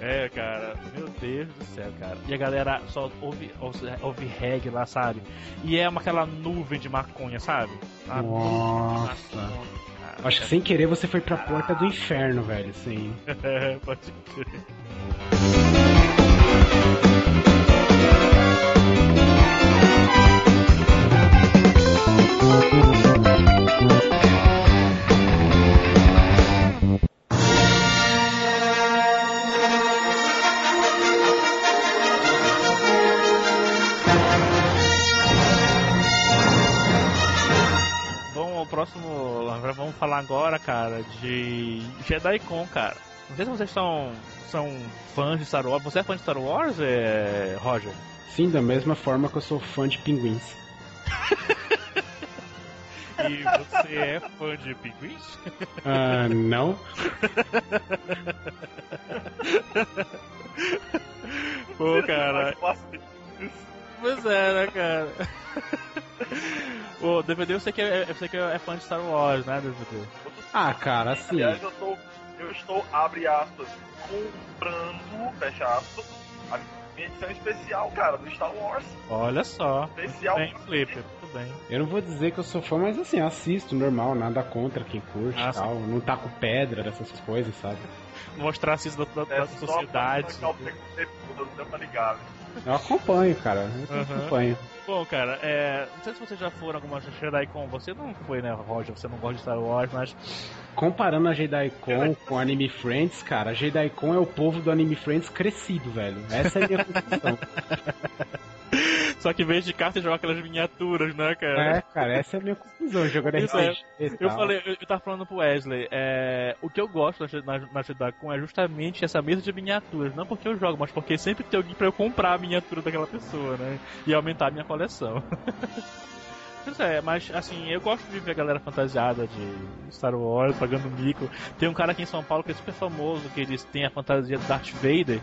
É, cara, meu Deus do céu, cara. E a galera só ouve, ouve, ouve reggae lá, sabe? E é uma, aquela nuvem de maconha, sabe? A Nossa. maconha, cara. Acho que sem querer você foi pra porta do inferno, velho, sim. É, pode crer. Bom, o próximo. Vamos falar agora, cara, de JediCon, cara. Não sei se vocês são, são fãs de Star Wars. Você é fã de Star Wars, é, Roger? Sim, da mesma forma que eu sou fã de pinguins. E você é fã de pinguins? Ah, não? Pô, cara. Pois é, né, cara? Ô, DVD, eu sei que é, eu sei que é fã de Star Wars, né, DVD? Ah, cara, assim. Aliás, eu, tô, eu estou, abre aspas, comprando, fecha aspas, a minha edição especial, cara, do Star Wars. Olha só. Especial. Bem, Flipper, bem. Eu não vou dizer que eu sou fã, mas assim, assisto normal, nada contra quem curte Ah, e tal. Não taco pedra dessas coisas, sabe? Mostrar isso da, da, É da só sociedade. pra deu pra ligar. Eu acompanho, cara. Eu Aham. acompanho. Bom, cara, é, não sei se vocês já foram alguma JediCon. Você não foi, né, Roger? Você não gosta de Star Wars, mas Comparando a JediCon com Anime Friends, cara, a JediCon é o povo do Anime Friends crescido, velho. Essa é a minha conclusão. Só que em vez de carta, você joga aquelas miniaturas, né, cara? é, cara, essa é a minha conclusão. Jogando Isso RPG e Eu falei, eu, eu tava falando pro Wesley, é, o que eu gosto na, na, na JediCon é justamente essa mesa de miniaturas. Não porque eu jogo, mas porque sempre tem alguém pra eu comprar a miniatura daquela pessoa, né? E aumentar a minha coleção. Pois é, mas assim, eu gosto de ver a galera fantasiada de Star Wars, pagando mico. Tem um cara aqui em São Paulo que é super famoso, que eles têm a fantasia do Darth Vader.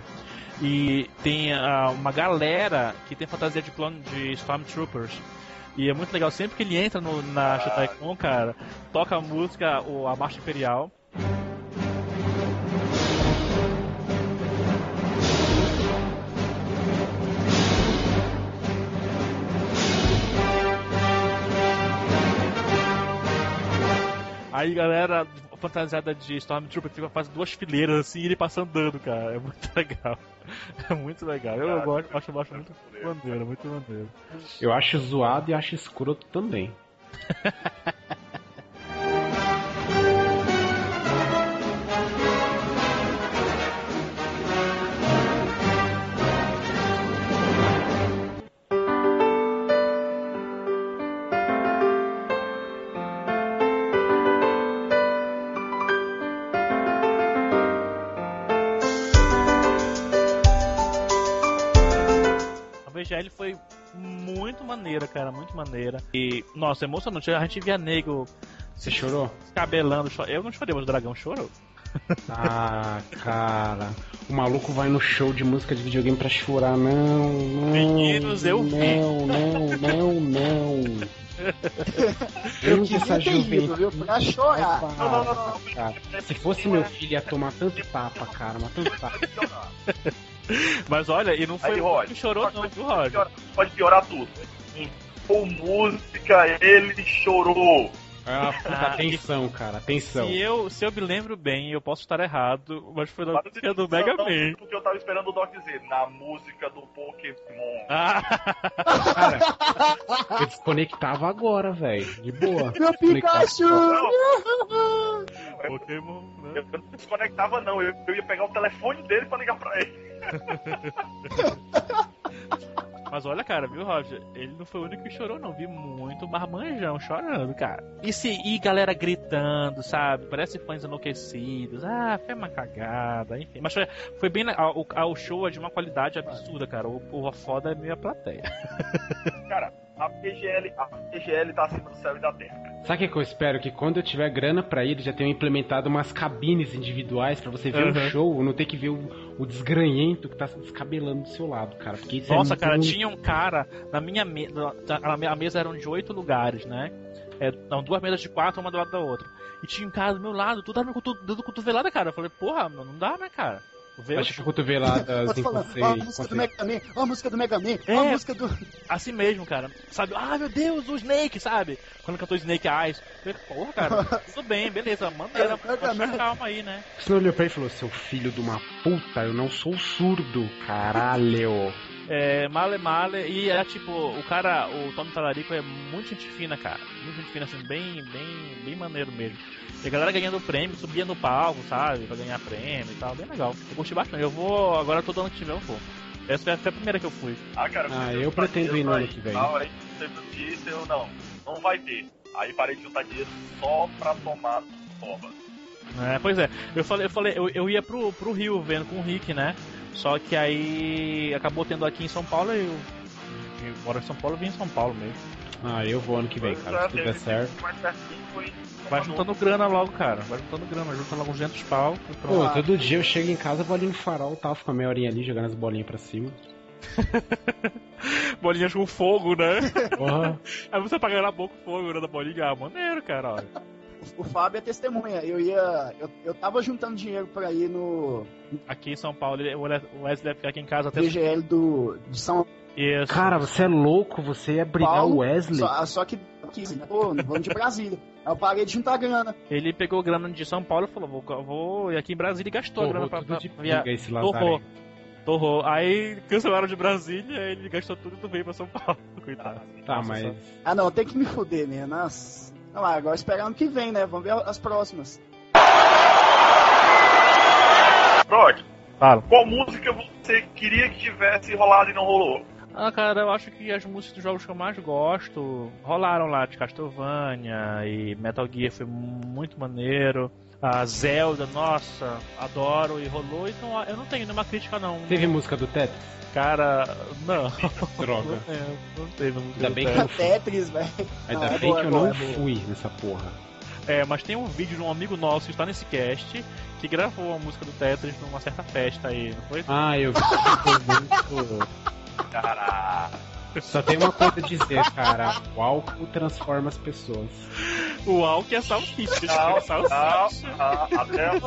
E tem ah, uma galera que tem fantasia de plano de Stormtroopers. E é muito legal, sempre que ele entra no, na JediCon, cara, toca a música, o, a Marcha Imperial. Aí galera fantasiada de Stormtrooper fica faz duas fileiras assim e ele passa andando, cara. É muito legal. É muito legal. Eu, eu gosto, acho, acho muito maneiro, muito maneiro. Eu acho zoado e acho escroto também. muito maneira. E, nossa, emocionante. A gente via nego Você chorou? cabelando. Eu não chorei, mas o dragão chorou. Ah, cara. O maluco vai no show de música de videogame pra chorar. Não, não. Meninos, eu vi. Não, não, não, não. Eu Não que essa ter ido, viu? Pra chorar. Não, não, não, não. Cara, se fosse meu filho, ia tomar tanto tapa, cara, mas tanto tapa. Mas olha, e não foi Aí, o Roger, que chorou, não, viu, Roger? Pode piorar tudo. Full música, ele chorou. Ah, puta, atenção, cara, atenção. Se eu, se eu me lembro bem, eu posso estar errado, mas foi na Mas música do Mega Man. Porque eu tava esperando o Doc dizer, na música do Pokémon. Ah, Cara, eu desconectava agora, velho. De boa. Meu Pikachu! Pokémon, né? Eu não desconectava não, eu, eu ia pegar o telefone dele pra ligar pra ele. Mas olha, cara, viu, Roger? Ele não foi o único que chorou, não. Vi muito marmanjão chorando, cara. E, se, e galera gritando, sabe? Parece fãs enlouquecidos. Ah, foi uma cagada, enfim. Mas foi, foi bem. o show é de uma qualidade absurda, cara. O, o foda é meio a plateia. Cara, a PGL, a PGL tá acima do céu e da terra. Sabe o que que eu espero? Que quando eu tiver grana pra ir, já tenham implementado umas cabines individuais pra você ver o Uhum. show, não ter que ver o, o desgranhento que tá se descabelando do seu lado, cara. Porque isso Nossa, é cara, muito... tinha um cara na minha mesa. A minha mesa eram de oito lugares, né? É, não, duas mesas de quatro, uma do lado da outra. E tinha um cara do meu lado, tudo dando cotovelada, cara. Eu falei, porra, mano, não dá, né, cara? Vê o Acho que cotoveladas em conceito. ó a música do Mega Man, ó a música do Mega Man, ó É. a música do. assim mesmo, cara. Sabe? Ah, meu Deus, o Snake, sabe? Quando cantou Snake Eyes. Eu falei, porra, cara, tudo bem, beleza, maneira, calma aí, né? Senão olhou pra ele e falou, seu filho de uma puta, eu não sou surdo, caralho. É, male male, e é tipo, o cara, o Tommy Talarico é muito gente fina, cara. Muito gente fina, assim, bem, bem, bem maneiro mesmo. E a galera ganhando prêmio, subia no palco, sabe? Pra ganhar prêmio e tal, bem legal. Eu curti bastante. Eu vou, agora todo ano que tiver eu vou. Essa foi a, foi a primeira que eu fui. Ah, cara, Ah, eu juntar pretendo ir no ano que vem. Teve eu não, não vai ter. Aí parei de juntar dinheiro só pra tomar toba. É, pois é, eu falei, eu falei, eu, eu ia pro, pro Rio vendo com o Rick, né? Só que aí acabou tendo aqui em São Paulo e eu, eu moro em São Paulo, eu vim em São Paulo mesmo. Ah, eu vou ano que vem, cara, se tudo der certo. Vai juntando grana logo, cara. Vai juntando grana, junta logo uns 200 pau Pô, todo dia eu chego em casa, vou ali no farol tal, fico meia horinha ali jogando as bolinhas pra cima. Bolinhas com fogo, né? Porra. Aí você apaga na boca o fogo né, da bolinha. Ah, maneiro, cara, olha. O Fábio é testemunha. Eu ia. Eu, eu tava juntando dinheiro pra ir no Aqui em São Paulo, o Wesley vai ficar aqui em casa até... VGL do, de São Isso. Cara, você é louco, você ia brigar Paulo. o Wesley. Só, só que quis, né? Pô, vamos de Brasília. Aí eu parei de juntar grana. Ele pegou grana de São Paulo e falou, vou, vou ir aqui em Brasília e gastou a grana Torrou pra, pra de via... esse Torrou. Torrou. Aí cancelaram de Brasília, ele gastou tudo e veio pra São Paulo. Coitado. Tá, Nossa, mas... Ah não, tem que me fuder, né? Nossa. Não, agora esperar ano que vem, né? Vamos ver as próximas. Rod, Fala. qual música você queria que tivesse rolado e não rolou? Ah, cara, eu acho que as músicas dos jogos que eu mais gosto rolaram lá de Castlevania e Metal Gear foi muito maneiro. A Zelda, nossa, adoro e rolou, então eu não tenho nenhuma crítica não. Teve música do Tetris? Cara, não. Droga. Não, é, não teve música Ainda do bem que Tetris. eu- Tetris, velho. Ainda Não, é bem boa, que eu não é fui nessa porra. É, mas tem um vídeo de um amigo nosso que está nesse cast que gravou a música do Tetris numa certa festa aí, não foi? Ah, eu vi que foi muito... Caraca. Só tem uma coisa a dizer, cara. O álcool transforma as pessoas. O que é salsicha, Não, é salsicha. não, não, até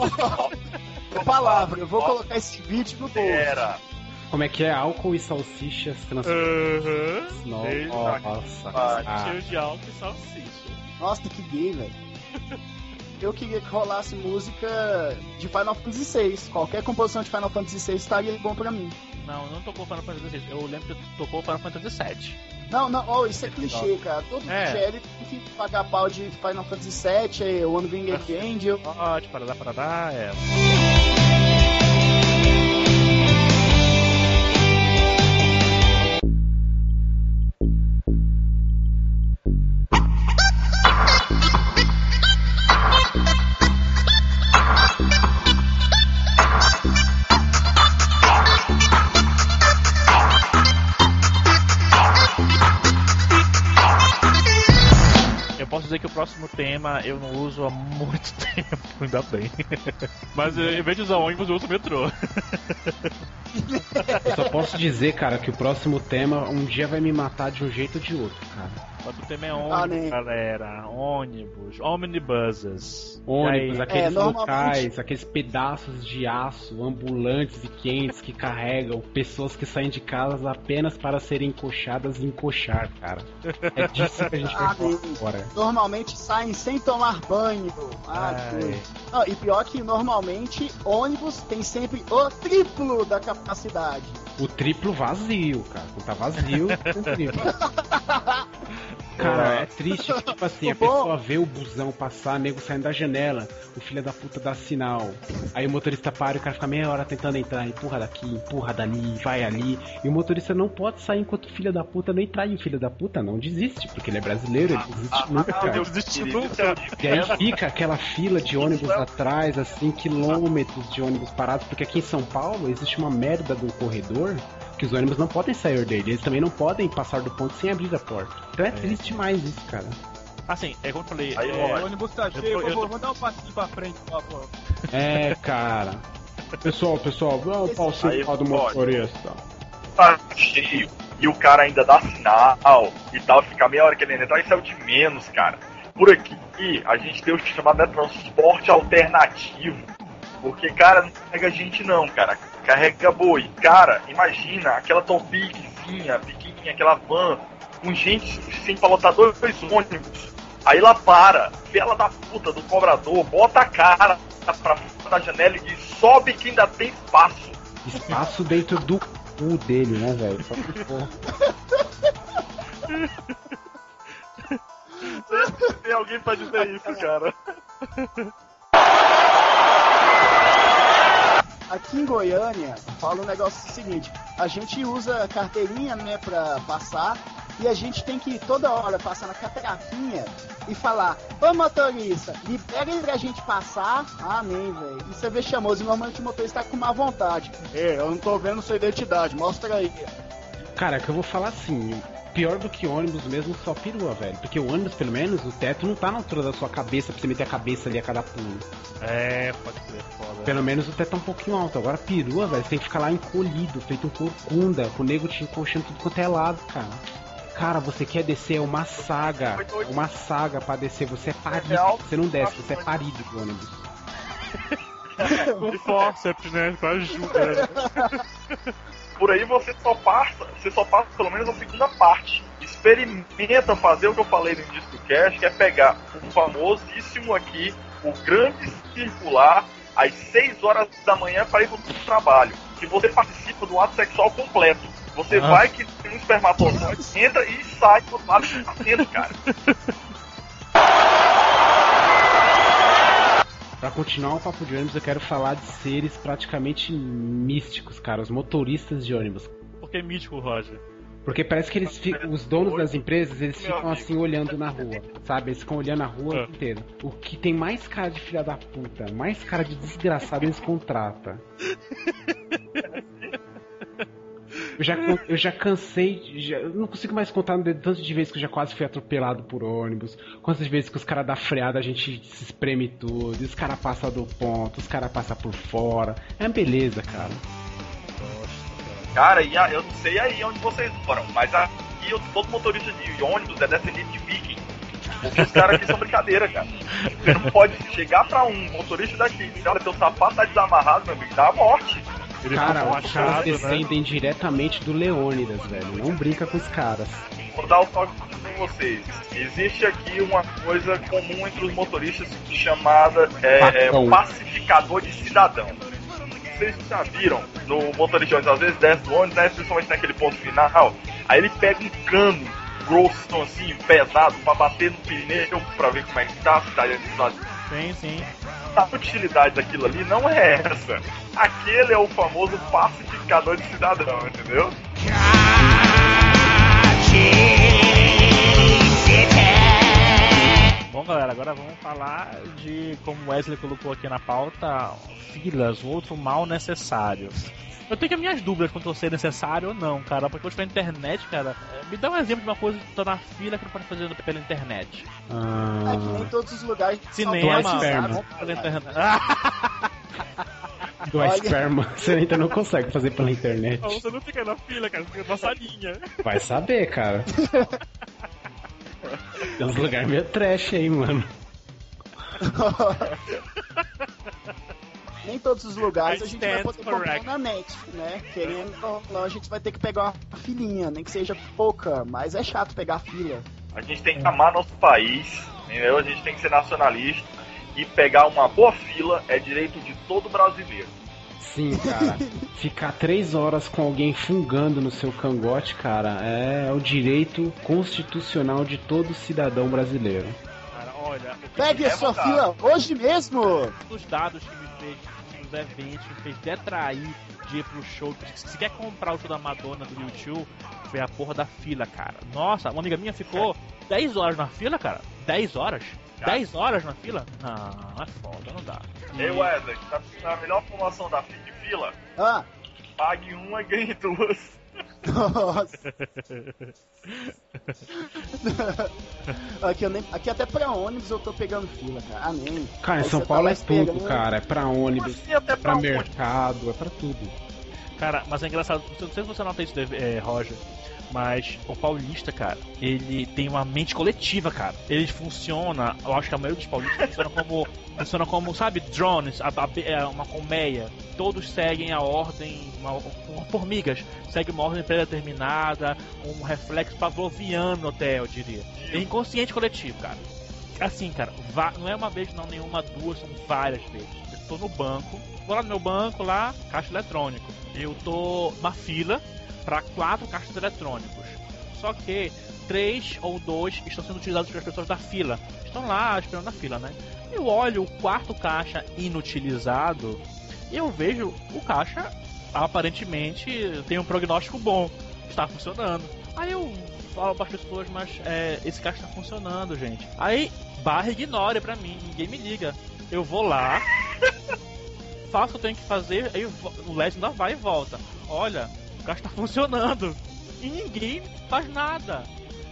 Palavra, eu vou colocar esse vídeo no bolso. era. Como é que é? Álcool e salsichas transformam. Aham. Beijo, Nossa, Ah. Cheio de álcool e salsicha. Nossa, que gay, velho. eu queria que rolasse música de Final Fantasy VI. Qualquer composição de Final Fantasy VI estaria bom pra mim. Não, não tocou Final Fantasy VI. Eu lembro que tocou Final Fantasy VII. Não, não, oh, isso é clichê, cara. Todo É. GL tem que pagar pau de Final Fantasy VII, One Winged Angel. Pode, paradá, paradá, é. Eu posso dizer que o próximo tema eu não uso há muito tempo, ainda bem. Mas eh, em vez de usar ônibus, eu uso metrô. Eu só posso dizer, cara, que o próximo tema um dia vai me matar de um jeito ou de outro, cara. Mas o tema é Ah, ônibus, nem. galera. Ônibus, omnibuses. Ônibus, aqueles É, normalmente- locais, aqueles pedaços de aço, ambulantes e quentes que carregam pessoas que saem de casa apenas para serem encoxadas e encoxar, cara. É disso que a gente vai Ah, falar nem. agora. Normalmente saem sem tomar banho. Ah. Não, e pior que normalmente ônibus tem sempre o triplo da capacidade. O triplo vazio, cara. Quando tá vazio, tem triplo. Cara, é triste que, tipo assim, a pessoa vê o busão passar, nego saindo da janela, o filho da puta dá sinal. Aí o motorista para e o cara fica meia hora tentando entrar, empurra daqui, empurra dali, vai ali. E o motorista não pode sair enquanto o filho da puta não entrar. E o filho da puta não desiste, porque ele é brasileiro, ele desiste nunca, Ah, cara. desisti querido, nunca. E aí fica aquela fila de ônibus atrás, assim, quilômetros de ônibus parados, porque aqui em São Paulo existe uma merda do corredor que os ônibus não podem sair dele, eles também não podem passar do ponto sem abrir a porta. Então é, triste demais isso, cara. Assim, é como eu falei. Aí, é, O ônibus tá cheio, eu tô- favor, vamos dar um passinho pra frente, por favor. É, cara. Pessoal, pessoal, dá um pau Aí, do motorista. tá cheio e o cara ainda dá sinal e tal, fica meia hora querendo entrar, isso é o de menos, cara. Por aqui, a gente tem o chamado de transporte alternativo. Porque, cara, não carrega gente não, cara. Carrega boi. Cara, imagina aquela tombiquezinha, pequenininha, aquela van, com gente suficiente pra lotar dois ônibus. Aí ela para, fela da puta do cobrador, bota a cara pra fora da janela e diz, sobe que ainda tem espaço. Espaço dentro do cu dele, né, velho? Só que, porra. Tem alguém pra dizer isso, cara. Aqui em Goiânia, fala um negócio seguinte: a gente usa carteirinha, né, pra passar, e a gente tem que toda hora passar na catraquinha e falar: Ô motorista, libera pra gente passar. Nem, velho. Isso é vexamoso. E normalmente o motorista tá com má vontade. É, eu não tô vendo sua identidade, mostra aí. Cara, é que eu vou falar assim, pior do que ônibus mesmo, só perua, velho. Porque o ônibus, pelo menos, o teto não tá na altura da sua cabeça pra você meter a cabeça ali a cada pulo. É, pode crer, foda. Pelo menos o teto tá um pouquinho alto. Agora perua, velho, você tem que ficar lá encolhido, feito um corcunda, com o nego te encoxando tudo quanto é lado, cara. Cara, você quer descer, é uma saga. É uma saga pra descer. Você é parido. Você não desce, você é parido do ônibus. Com forceps, né? Com ajuda. né? Por aí você só passa, você só passa pelo menos a segunda parte. Experimenta fazer o que eu falei no início do cast, que é pegar o famosíssimo aqui, o grande circular, às 6 horas da manhã para ir pro trabalho. Que você participa do ato sexual completo. Você Ah. vai que tem um espermatozoide, entra e sai do lado que tá tendo, cara. Pra continuar o papo de ônibus, eu quero falar de seres praticamente místicos, cara. Os motoristas de ônibus. Por que mítico, Roger? Porque parece que eles ficam, os donos das empresas, eles ficam assim olhando na rua, sabe? Eles ficam olhando a rua Ah. inteira. O que tem mais cara de filha da puta, mais cara de desgraçado, eles contratam. Eu já, eu já cansei, já, eu não consigo mais contar no dedo tanto de vezes que eu já quase fui atropelado por ônibus, quantas vezes que os caras dá freada, a gente se espreme tudo, os caras passam do ponto, os caras passam por fora. É beleza, cara. Cara, e eu não sei aí onde vocês moram, mas aqui eu- todo motorista de ônibus é descendente de viking. Porque os caras aqui são brincadeira, cara. Você não pode chegar pra um motorista daqui e dizer, olha, teu sapato tá desamarrado, meu amigo, dá a morte. Ele Cara, os caras achado, né? descendem diretamente do Leônidas, velho. Não brinca com os caras. Vou dar o toque com vocês. Existe aqui uma coisa comum entre os motoristas chamada é, é, pacificador de cidadão. Vocês já viram no motorista às vezes desce do ônibus, né, principalmente naquele ponto final, aí ele pega um cano grosso, assim, pesado, pra bater no pneu pra ver como é que tá, se tá. Sim, sim. A utilidade daquilo ali não é essa. Aquele é o famoso pacificador de cidadão, entendeu? Bom, galera, agora vamos falar de, como o Wesley colocou aqui na pauta, filas, o outro mal necessário. Eu tenho que as minhas dúvidas quanto a ser necessário ou não, cara, porque hoje pela internet, cara, eh, me dá um exemplo de uma coisa que tô na fila que não pode fazer pela internet. É que nem Ah, todos os lugares são Cinema, precisados, pela internet. Ah, do Olha. esperma. Você ainda não consegue fazer pela internet. você não fica na fila, cara, você fica na salinha. Vai saber, cara. Tem uns lugares meio trash aí, mano. Nem todos os lugares I a gente vai poder correct. comprar na net, né? Querendo ou não, a gente vai ter que pegar uma filinha, nem que seja pouca, mas é chato pegar fila. A gente tem que amar nosso país, entendeu? A gente tem que ser nacionalista e pegar uma boa fila é direito de todo brasileiro. Sim, cara. Ficar três horas com alguém fungando no seu cangote, cara, é o direito constitucional de todo cidadão brasileiro. Cara, olha, Pegue a sua fila hoje mesmo! dos dados que me fez nos eventos, me fez detrair de ir pro show. Se quer comprar o show da Madonna do YouTube, foi a porra da fila, cara. Nossa, uma amiga minha ficou 10 horas na fila, cara. 10 horas? 10 horas na fila? Não, é foda, não dá. Ei, Wesley, tá na melhor formação da fila, Ah, pague uma e ganhe duas. nossa. aqui, eu nem, aqui até pra ônibus eu tô pegando fila, cara. Ah, nem. Cara, em São tá Paulo é tudo, esperando. cara. É pra ônibus, Assim, até pra pra mercado, é pra tudo. Cara, mas é engraçado, não sei se você nota isso, é, Roger, mas o paulista, cara, ele tem uma mente coletiva, cara. Ele funciona, eu acho que a maioria dos paulistas funciona como, funciona como, sabe, drones, a- a- é, uma colmeia. Todos seguem a ordem, uma, uma formigas, segue uma ordem predeterminada, um reflexo pavloviano até, eu diria. É inconsciente coletivo, cara. Assim, cara, não é uma vez, não, nenhuma, duas, são várias vezes. Eu tô no banco, vou lá no meu banco, lá, caixa eletrônico. Eu tô na fila para quatro caixas eletrônicos. Só que três ou dois estão sendo utilizados pelas pessoas da fila. Estão lá esperando na fila, né? Eu olho o quarto caixa inutilizado e eu vejo o caixa aparentemente tem um prognóstico bom, está funcionando. Aí eu falo para as pessoas, mas é, esse caixa está funcionando, gente. Aí barra ignore pra mim, ninguém me liga. Eu vou lá, faço o que eu tenho que fazer, aí o LED ainda vai e volta. Olha, o caixa tá funcionando. E ninguém faz nada.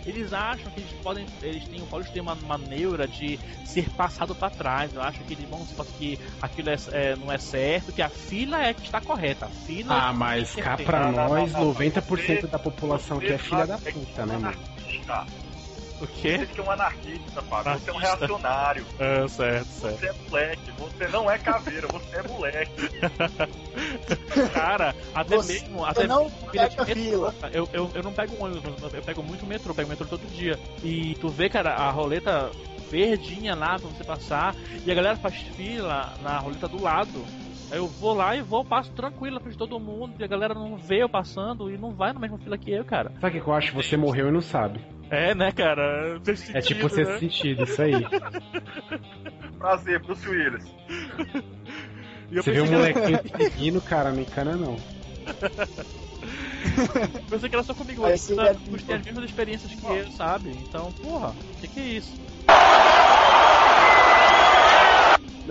Eles acham que eles podem. Eles têm, o Paulo tem uma, neura de ser passado pra trás. Eu acho que eles vão supor que aquilo é, é, não é certo, que a fila é que está correta. A fila Ah, é mas tem cá pra não, nós, não, não. 90% da população aqui é filha da puta, né, é um mano? Anarquista. O quê? Você que é um anarquista, Fábio. Você é um Anarquista. reacionário. É, certo, certo. Você é moleque. Você não é caveira, você é moleque. Cara, até Você mesmo. Até não pega fila. Eu, eu, eu não pego um ônibus, eu pego muito metrô, pego metrô todo dia. E tu vê, cara, a roleta verdinha lá pra você passar, e a galera faz fila na roleta do lado. Aí eu vou lá e vou, passo tranquilo pra todo mundo, e a galera não vê eu passando e não vai na mesma fila que eu, cara. Sabe o que eu acho? Você morreu e não sabe. É, né, cara? Fez É tipo sentido, ser né? sentido, isso aí. Prazer, Bruce Willis. E Você vê um molequinho pequeno, cara, não encana não. pensei que era só comigo, você eles têm as mesmas experiências que eu, sabe? Então, porra, o que, que é isso?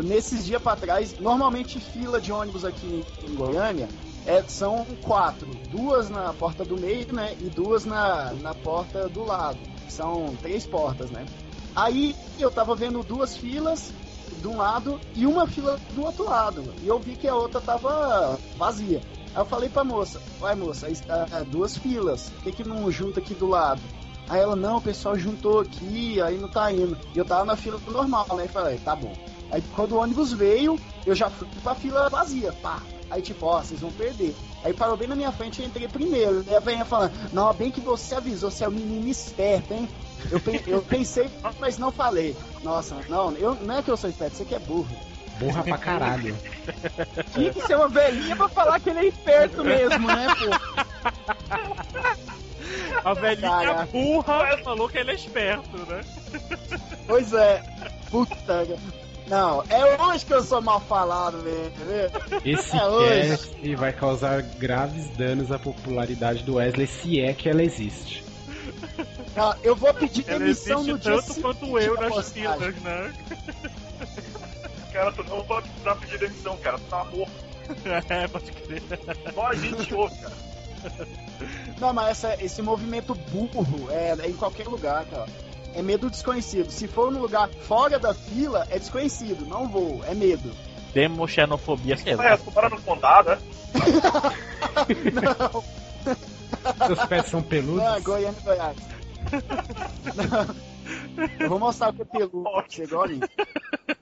Nesses dias pra trás, normalmente fila de ônibus aqui em Goiânia é, são quatro. Duas na porta do meio, né? E duas na, na porta do lado. São três portas, né? Aí eu tava vendo duas filas de um lado e uma fila do outro lado. E eu vi que a outra tava vazia. Aí eu falei pra moça, vai moça, aí está duas filas, por que, que não junta aqui do lado? Aí ela, não, o pessoal juntou aqui, aí não tá indo. E eu tava na fila normal, né? Falei, tá bom. Aí quando o ônibus veio, eu já fui pra fila vazia, pá. Aí tipo, ó, vocês vão perder. Aí parou bem na minha frente e entrei primeiro. E a velhinha falando, não, bem que você avisou, você é um menino esperto, hein? Eu, pe- eu pensei, mas não falei. Nossa, não, eu, não é que eu sou esperto, você que é burro. Burra pra caralho. Tinha que ser uma velhinha pra falar que ele é esperto mesmo, né, pô? A velhinha Caraca. burra falou que ele é esperto, né? Pois é. Puta. Não, é hoje que eu sou mal falado mesmo, entendeu? Esse É hoje. cast vai causar graves danos à popularidade do Wesley, se é que ela existe. Não, eu vou pedir demissão no dia tanto quanto eu postagem. filas, né? Cara, tu não vai precisar pedir demissão, cara. Tu tá morto. É, pode crer. Só a gente ouve, cara. Não, mas essa- esse movimento burro é, é em qualquer lugar, cara. É medo desconhecido. Se for no lugar fora da fila, é desconhecido. Não vou, é medo. Demoxenofobia, sei É, lá. tu mora no condado, né? Seus pés são peludos? Não, é Goiânia e Goiás. Não. Eu vou mostrar o que é peludo. pra Você igual a mim.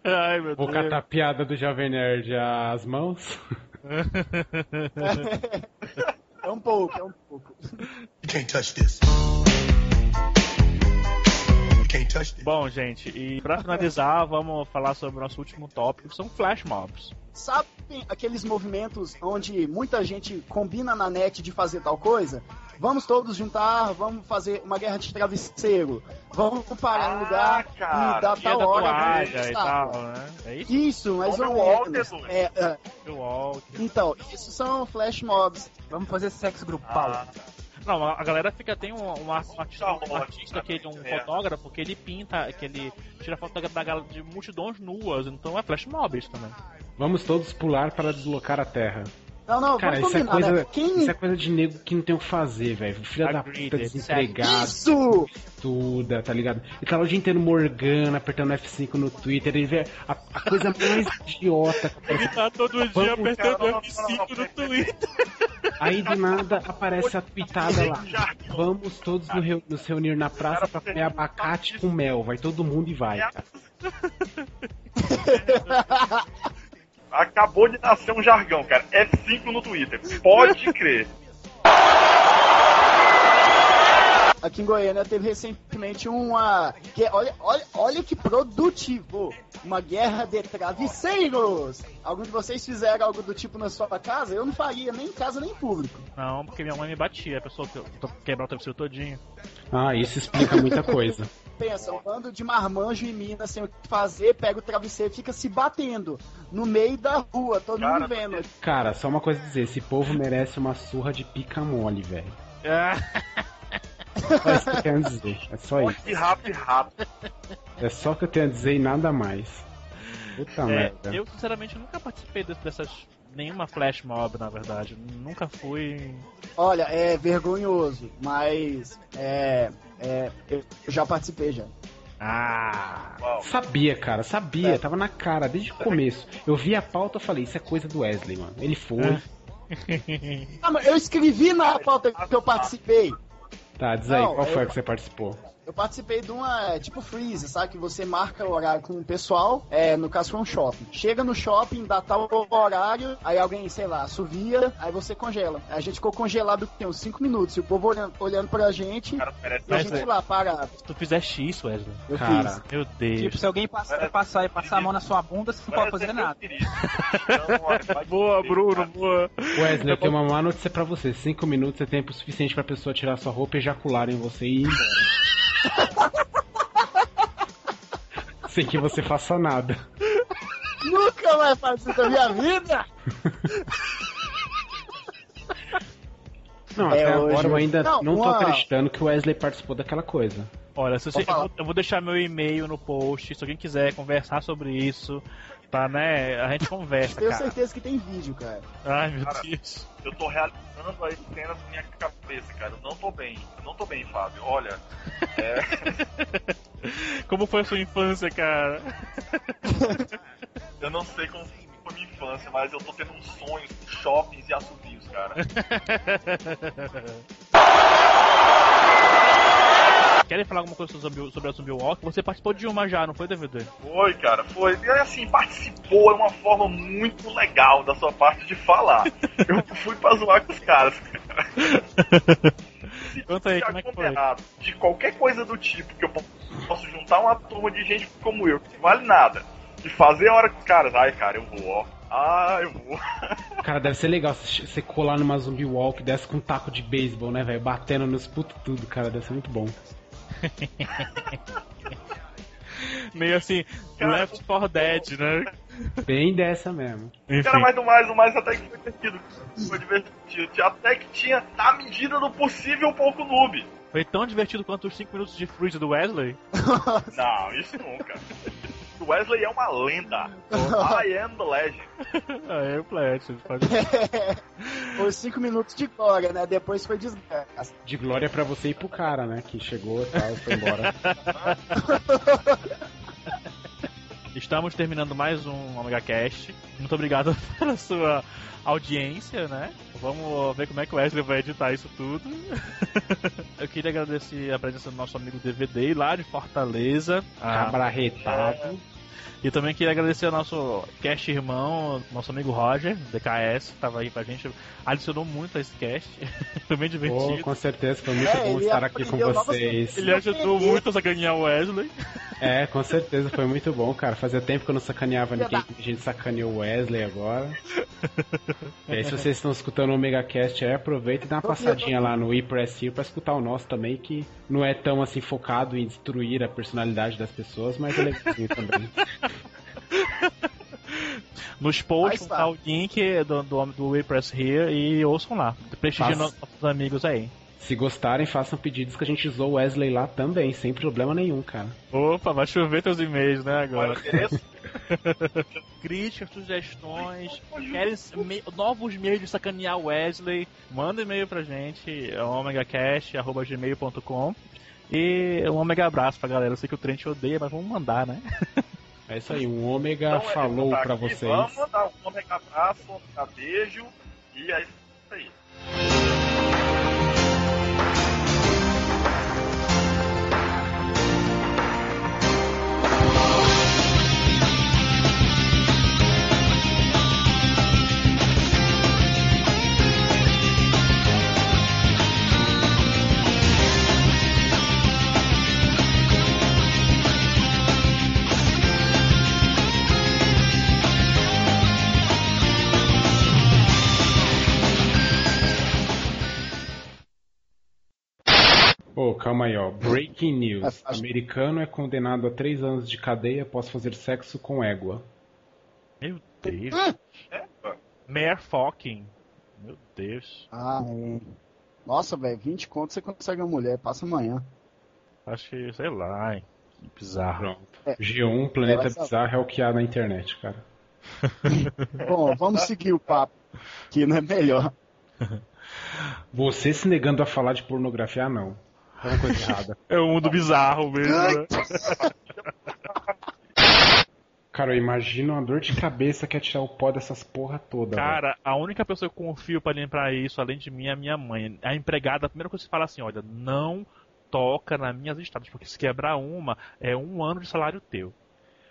Ai, meu Vou Deus. catar a piada do Jovem Nerd às mãos. É um pouco, é um pouco. You can't touch this. Bom, gente, e pra finalizar, vamos falar sobre o nosso último tópico, que são flash mobs. Sabem aqueles movimentos onde muita gente combina na net de fazer tal coisa? Vamos todos juntar, vamos fazer uma guerra de travesseiro. Vamos parar no lugar cara, e dar Dia tal da hora. e estar. tal, né? É isso? Isso, mais ou o Walter, menos. É, é, Walker. então, isso são flash mobs. Vamos fazer sexo grupal. Ah, Não, a a galera fica, tem um, um, um artista, um artista que ele, um É. fotógrafo, que ele pinta, que ele tira foto da, da, gal- de multidões nuas, então é flash mob isso também. Vamos todos pular para deslocar a terra. Não, não, Cara, vamos isso é, combinar, coisa, né? Quem... isso é coisa de nego que não tem o que fazer, velho. Filha da puta, desempregado, Isso! estuda, tá ligado? Ele tá lá o dia inteiro morgando, apertando F5 no Twitter, ele vê a, a coisa mais idiota. que Ele tá todo dia Vamos, apertando cara, não, não, F5 não, no Twitter. Aí do nada aparece a tweetada lá. Vamos todos no reu- nos reunir na praça pra comer abacate com mel. Vai todo mundo e vai, cara. Acabou de nascer um jargão, cara. F5 no Twitter. Pode crer. Aqui em Goiânia teve recentemente uma. Que, olha, olha, olha que produtivo! Uma guerra de travesseiros! Algum de vocês fizeram algo do tipo na sua casa? Eu não faria, nem em casa nem em público. Não, porque minha mãe me batia, a pessoa que eu tô quebrar o travesseiro todinho. Ah, isso explica muita coisa. Pensa, um bando de marmanjo em Minas sem o que fazer, pega o travesseiro e fica se batendo no meio da rua, todo Cara, mundo vendo. Cara, só uma coisa a dizer: esse povo merece uma surra de pica mole, velho. Só isso que eu tenho a dizer. É só isso. Pode rápido, rápido. É só o que eu tenho a dizer e nada mais. Puta É, merda. eu sinceramente nunca participei de- dessas. Nenhuma flash mob, na verdade. Nunca fui. Olha, é vergonhoso, mas é, é, eu já participei já. Ah! Uau. Sabia, cara, sabia, É. tava na cara desde o começo. Eu vi a pauta e falei, isso é coisa do Wesley, mano. Ele foi. Ah, mas eu escrevi na pauta que eu participei. Tá, diz aí, Não, qual foi eu- a que você participou? Eu participei de uma, tipo freeze, sabe? Que você marca o horário com o pessoal, é, no caso foi um shopping. Chega no shopping, dá tal horário, aí alguém, sei lá, assovia, aí você congela. A gente ficou congelado tem uns 5 minutos, e o povo olhando, olhando pra gente, Cara, e a gente é- lá, parado. Se tu fizeste isso, Wesley. Eu Cara, fiz. Meu Deus. Tipo, se alguém passar, passar e passar a mão na sua bunda, você não pode fazer nada. Então, Boa, Bruno, boa. Wesley, eu tenho uma má notícia pra você. Cinco minutos é tempo suficiente pra pessoa tirar sua roupa, ejacular em você e ir embora. Sem que você faça nada. Nunca mais faço isso da minha vida! Não, É, até hoje agora eu eu- ainda não, Não, tô uma- acreditando que o Wesley participou daquela coisa. Olha, se você, eu, vou, eu vou deixar meu e-mail no post. Se alguém quiser conversar sobre isso, tá, né? A gente conversa, Tenho cara. certeza que tem vídeo, cara. Ai, meu Cara. Deus. Eu tô realizando as cenas na minha cabeça, cara. Eu não tô bem. Eu não tô bem, Fábio. Olha. É... Como foi a sua infância, cara? Eu não sei como foi minha infância, mas eu tô tendo uns sonhos com shoppings e assobios, cara. Querem falar alguma coisa sobre, sobre a Zumbi Walk? Você participou de uma já, não foi, DVD? Foi, cara, foi. E assim, participou é uma forma muito legal da sua parte de falar. Eu fui pra zoar com os caras, cara. Conta aí, como é que foi? Errado, de qualquer coisa do tipo que eu posso juntar uma turma de gente como eu, que vale nada, e fazer a hora que os caras, ai, cara, eu vou, ó. Ah, eu vou. Cara, deve ser legal você colar numa zumbi walk dessa com um taco de beisebol, né, velho? Batendo nos putos tudo, cara. Deve ser muito bom. Meio assim, cara, Left 4 Dead, né? Bem dessa mesmo. Enfim. Cara, mas o mais, o mais até que foi divertido. Foi divertido. Até que tinha, na medida do possível, um pouco noob. Foi tão divertido quanto os 5 minutos de Freeze do Wesley? Não, isso nunca. Wesley é uma lenda. I am the legend. I am the legend. Pode... Foi 5 minutos de glória, né? Depois foi desgraça. De glória pra você e pro cara, né? Que chegou e tal, foi embora. Estamos terminando mais um Omega Cast. Muito obrigado pela sua audiência, né? Vamos ver como é que o Wesley vai editar isso tudo. Eu queria agradecer a presença do nosso amigo DVD lá de Fortaleza. Cabra retado. E também queria agradecer ao nosso cast irmão, nosso amigo Roger, DKS, que estava aí pra gente, adicionou muito a esse cast. foi bem divertido. Oh, com certeza, foi muito é, bom estar aqui com vocês. Ele ajudou muito a sacanear o Wesley. É, com certeza, foi muito bom, cara. Fazia tempo que eu não sacaneava ninguém, a gente sacaneou o Wesley agora. E aí, se vocês estão escutando o Omega Cast, aí aproveita e dá uma passadinha lá no ePress pra escutar o nosso também, que não é tão assim focado em destruir a personalidade das pessoas, mas é legalzinho também. Nos posts tá o link do, do, do WePress Here e ouçam lá. Prestigiem nossos amigos aí. Se gostarem, façam pedidos que a gente usou o Wesley lá também, sem problema nenhum, cara. Opa, vai chover teus e-mails, né, agora. Críticas, sugestões, querem me novos meios de sacanear o Wesley, manda e-mail pra gente, é omegacast.gmail.com e um omega abraço pra galera. Eu sei que o Trent odeia, mas vamos mandar, né? É isso aí, um ômega então, falou pra aqui, vocês. Vamos mandar um ômega abraço, um ômega beijo e é isso aí. Oh, calma aí, ó. Breaking news. Americano é condenado a três anos de cadeia após fazer sexo com égua. Meu Deus. Ah! Mayor fucking. Meu Deus. Ah, é. Nossa, velho, 20 contos você consegue uma mulher, passa amanhã. Acho que, sei lá, hein. Que bizarro. É. G1, Planeta é, Bizarro é o que há na internet, cara. Bom, vamos seguir o papo, que não é melhor. Você se negando a falar de pornografia, não. É uma coisa errada. É um mundo bizarro mesmo. Né? Cara, eu imagino uma dor de cabeça que é tirar o pó dessas porra toda. Cara, véio. a única pessoa que eu confio para limpar isso, além de mim, é a minha mãe. A empregada, a primeira coisa que você fala assim, olha, não toca nas minhas estadas, porque se quebrar uma, é um ano de salário teu.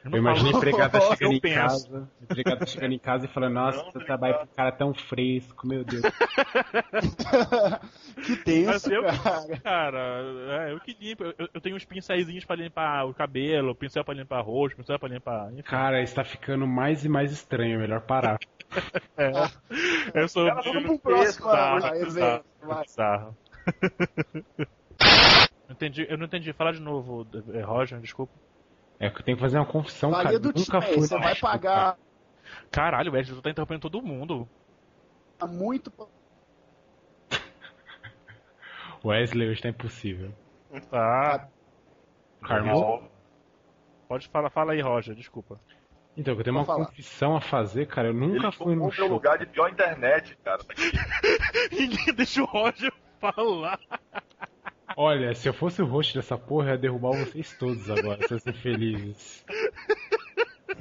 Eu, imagino a empregada chegando em casa, empregada chegando em casa e falando, nossa, você trabalha com um cara tão fresco, meu Deus. que tenso, eu, cara. Cara, é, eu que limpo. Eu, eu tenho uns pincéis pra limpar o cabelo, pincel pra limpar o rosto, pincel pra limpar... Enfim. Cara, está ficando mais e mais estranho, melhor parar. é, eu sou... Cara, vamos pro próximo exemplo. Bizarro. Entendi, eu não entendi. Fala de novo, Roger, desculpa. É que eu tenho que fazer uma confissão, cara. Do nunca time, fui você vai México, pagar. Cara. Caralho, Wesley, tu tá interrompendo todo mundo. Tá muito. Wesley, hoje tá impossível. Tá. Carlos. Pode falar, fala aí, Roger, desculpa. Então, eu tenho uma falar. confissão a fazer, cara. Eu nunca Ele fui no show. lugar de pior internet, cara. Ninguém deixa o Roger falar. Olha, se eu fosse o host dessa porra, eu ia derrubar vocês todos agora, vocês ser felizes.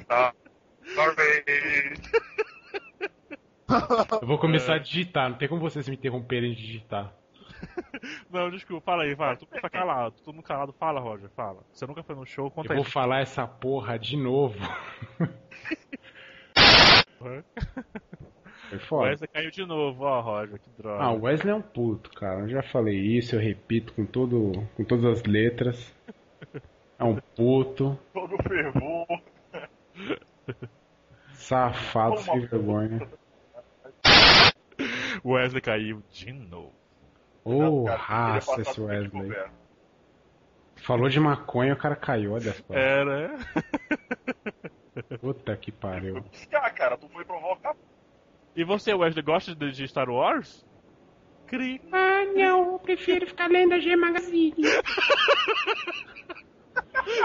Ah, eu vou começar a digitar, não tem como vocês me interromperem de digitar. Não, desculpa, fala aí, fala. Tu tá calado, tu não calado, fala, Roger, fala. Você nunca foi no show, conta Eu aí. vou falar essa porra de novo. Foi O foda. Wesley caiu de novo, ó, Roger, que droga. Ah, o Wesley é um puto, cara. Eu já falei isso, eu repito com, todo, com todas as letras. É um puto, Todo fervor. safado, sem vergonha. O Wesley caiu de novo. Ô, Cara, raça esse Wesley. Falou de maconha, o cara caiu, olha só. Era. Puta que pariu. Ah, cara, tu foi provocar. E você, Wesley, gosta de, de Star Wars? Cri. Ah, não, eu prefiro ficar lendo a G Magazine.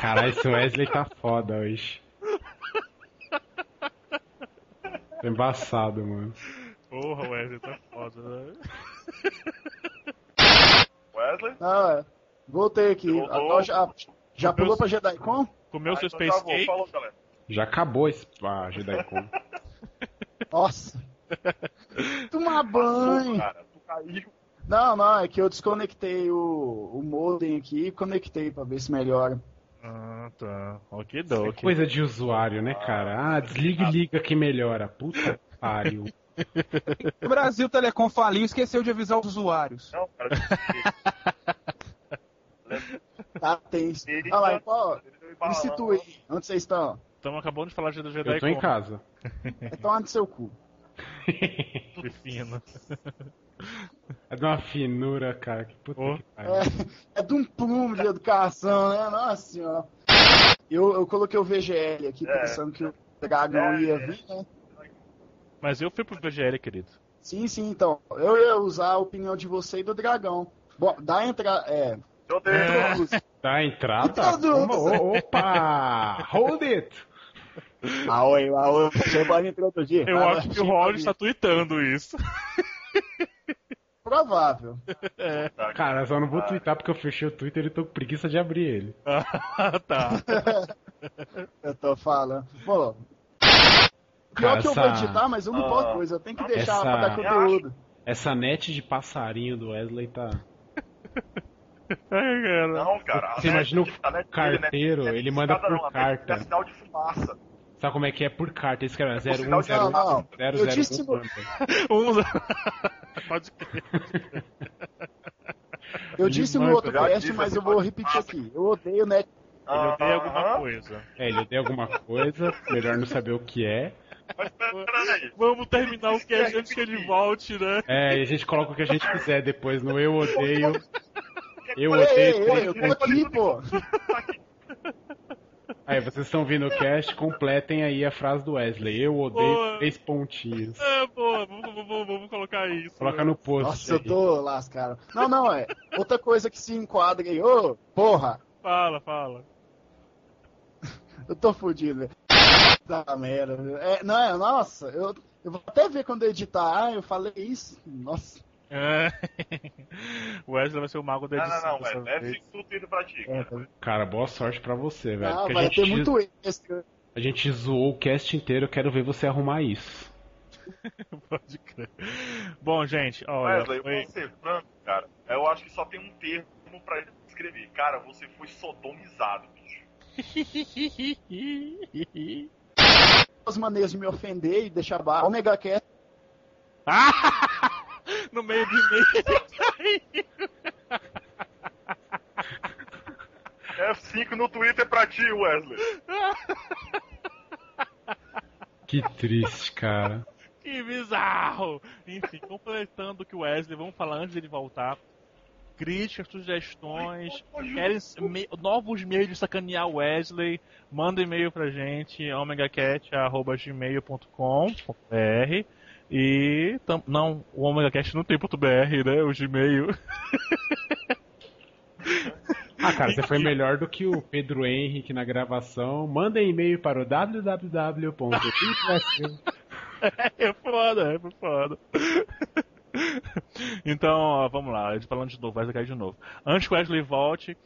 Caralho, esse Wesley tá foda hoje. Tá embaçado, mano. Porra, Wesley, tá foda, né? Wesley? Ah, voltei aqui. Voltou. Já já pulou pra JediCon? Comeu Ah, seu então Space tá bom, Cake? Falou. Já acabou esse ah, JediCon. Nossa. Tomar banho. Cara, tu caiu. Não, não, é que eu desconectei o, o modem aqui e conectei pra ver se melhora. Ah, tá. Ok, é doke. coisa de usuário, né, cara? Ah, desliga e liga que melhora. Puta que pariu. O Brasil Telecom faliu esqueceu de avisar os usuários. Não, cara. Tá tenso. Olha lá, tá- ele deu me situei. Onde vocês estão? Estamos acabando de falar de Jedi Eu tô em casa. É tomar no seu cu. Que fino. É de uma finura, cara. Que puta Oh. que pariu. É, é de um plume de educação, né? Nossa senhora. Eu, eu coloquei o VGL aqui É. pensando que o dragão É, ia é. vir, né? Mas eu fui pro VGL, querido. Sim, sim, então. Eu ia usar a opinião de você e do dragão. Bom, dá entrada. É. Meu Deus. Tá a entrada? Opa! Hold it! Aoi, aoi, você pode introduzir. Eu acho que o Roger está tweetando isso. Provável. Cara, só não vou twittar porque eu fechei o Twitter e tô com preguiça de abrir ele. Ah, tá. Eu tô falando. Bom. Pior que eu vou editar, mas eu não Ah. posso coisa. Eu tenho que deixar Essa- pra dar conteúdo. Essa net de passarinho do Wesley tá. Ai, cara. Não, cara. Você imagina o né, carteiro, é ele manda por não, carta. É sinal de fumaça. Sabe como é que é por carta? Esse cara é sinal de- 0101 Não, não. Eu disse- 001. Um... Pode crer. Eu disse no outro cast, mas eu vou repetir aqui. Eu odeio net. Ele odeia alguma coisa. É, ele odeia alguma coisa, melhor não saber o que é. Mas peraí. Vamos terminar o cast antes que ele volte, né? É, e a gente coloca o que a gente quiser depois no Eu Odeio. Eu Ei, ei, odeio. ei, eu tô aqui, pô. Aí, vocês estão vindo o cast, completem aí a frase do Wesley. Eu odeio Boa. três pontinhos. É, boa, vamos, vamos, vamos colocar isso. Coloca né? no post. Nossa, eu aí. tô lascado. Não, não, é. Outra coisa que se enquadra aí. Ô, porra, Fala, fala. eu tô fudido, velho. Da merda. É, não, é, nossa, eu, eu vou até ver quando eu editar. Ah, eu falei isso. Nossa. É. O Wesley vai ser o mago da Não, edição. não, não, velho. É vez. fico tudo indo pra ti. É, cara. tá- Cara, boa sorte pra você, velho. não, porque a vai gente, ter muito extra. a gente zoou o cast inteiro, eu quero ver você arrumar isso. Pode crer. Bom, gente, olha. Wesley, eu foi- vou ser franco, cara. Eu acho que só tem um termo pra escrever. Cara, você foi sodomizado, bicho. As maneiras de me ofender e deixar barra. Omega Cast. no meio do e-mail. F5 no Twitter pra ti, Wesley. Que triste, cara. Que bizarro! Enfim, completando o que o Wesley, vamos falar antes dele voltar. Críticas, sugestões, querem me- novos meios de sacanear o Wesley, manda e-mail pra gente, omegacat.gmail.com.br e tam- não, o OmegaCast não tem ponto .br, né? O Gmail. Ah, cara, você foi melhor do que o Pedro Henrique na gravação. Manda e-mail para o www.pitwest. É foda, é foda. Então, ó, vamos lá, falando de novo, vai cair de novo. Antes que o Wesley volte,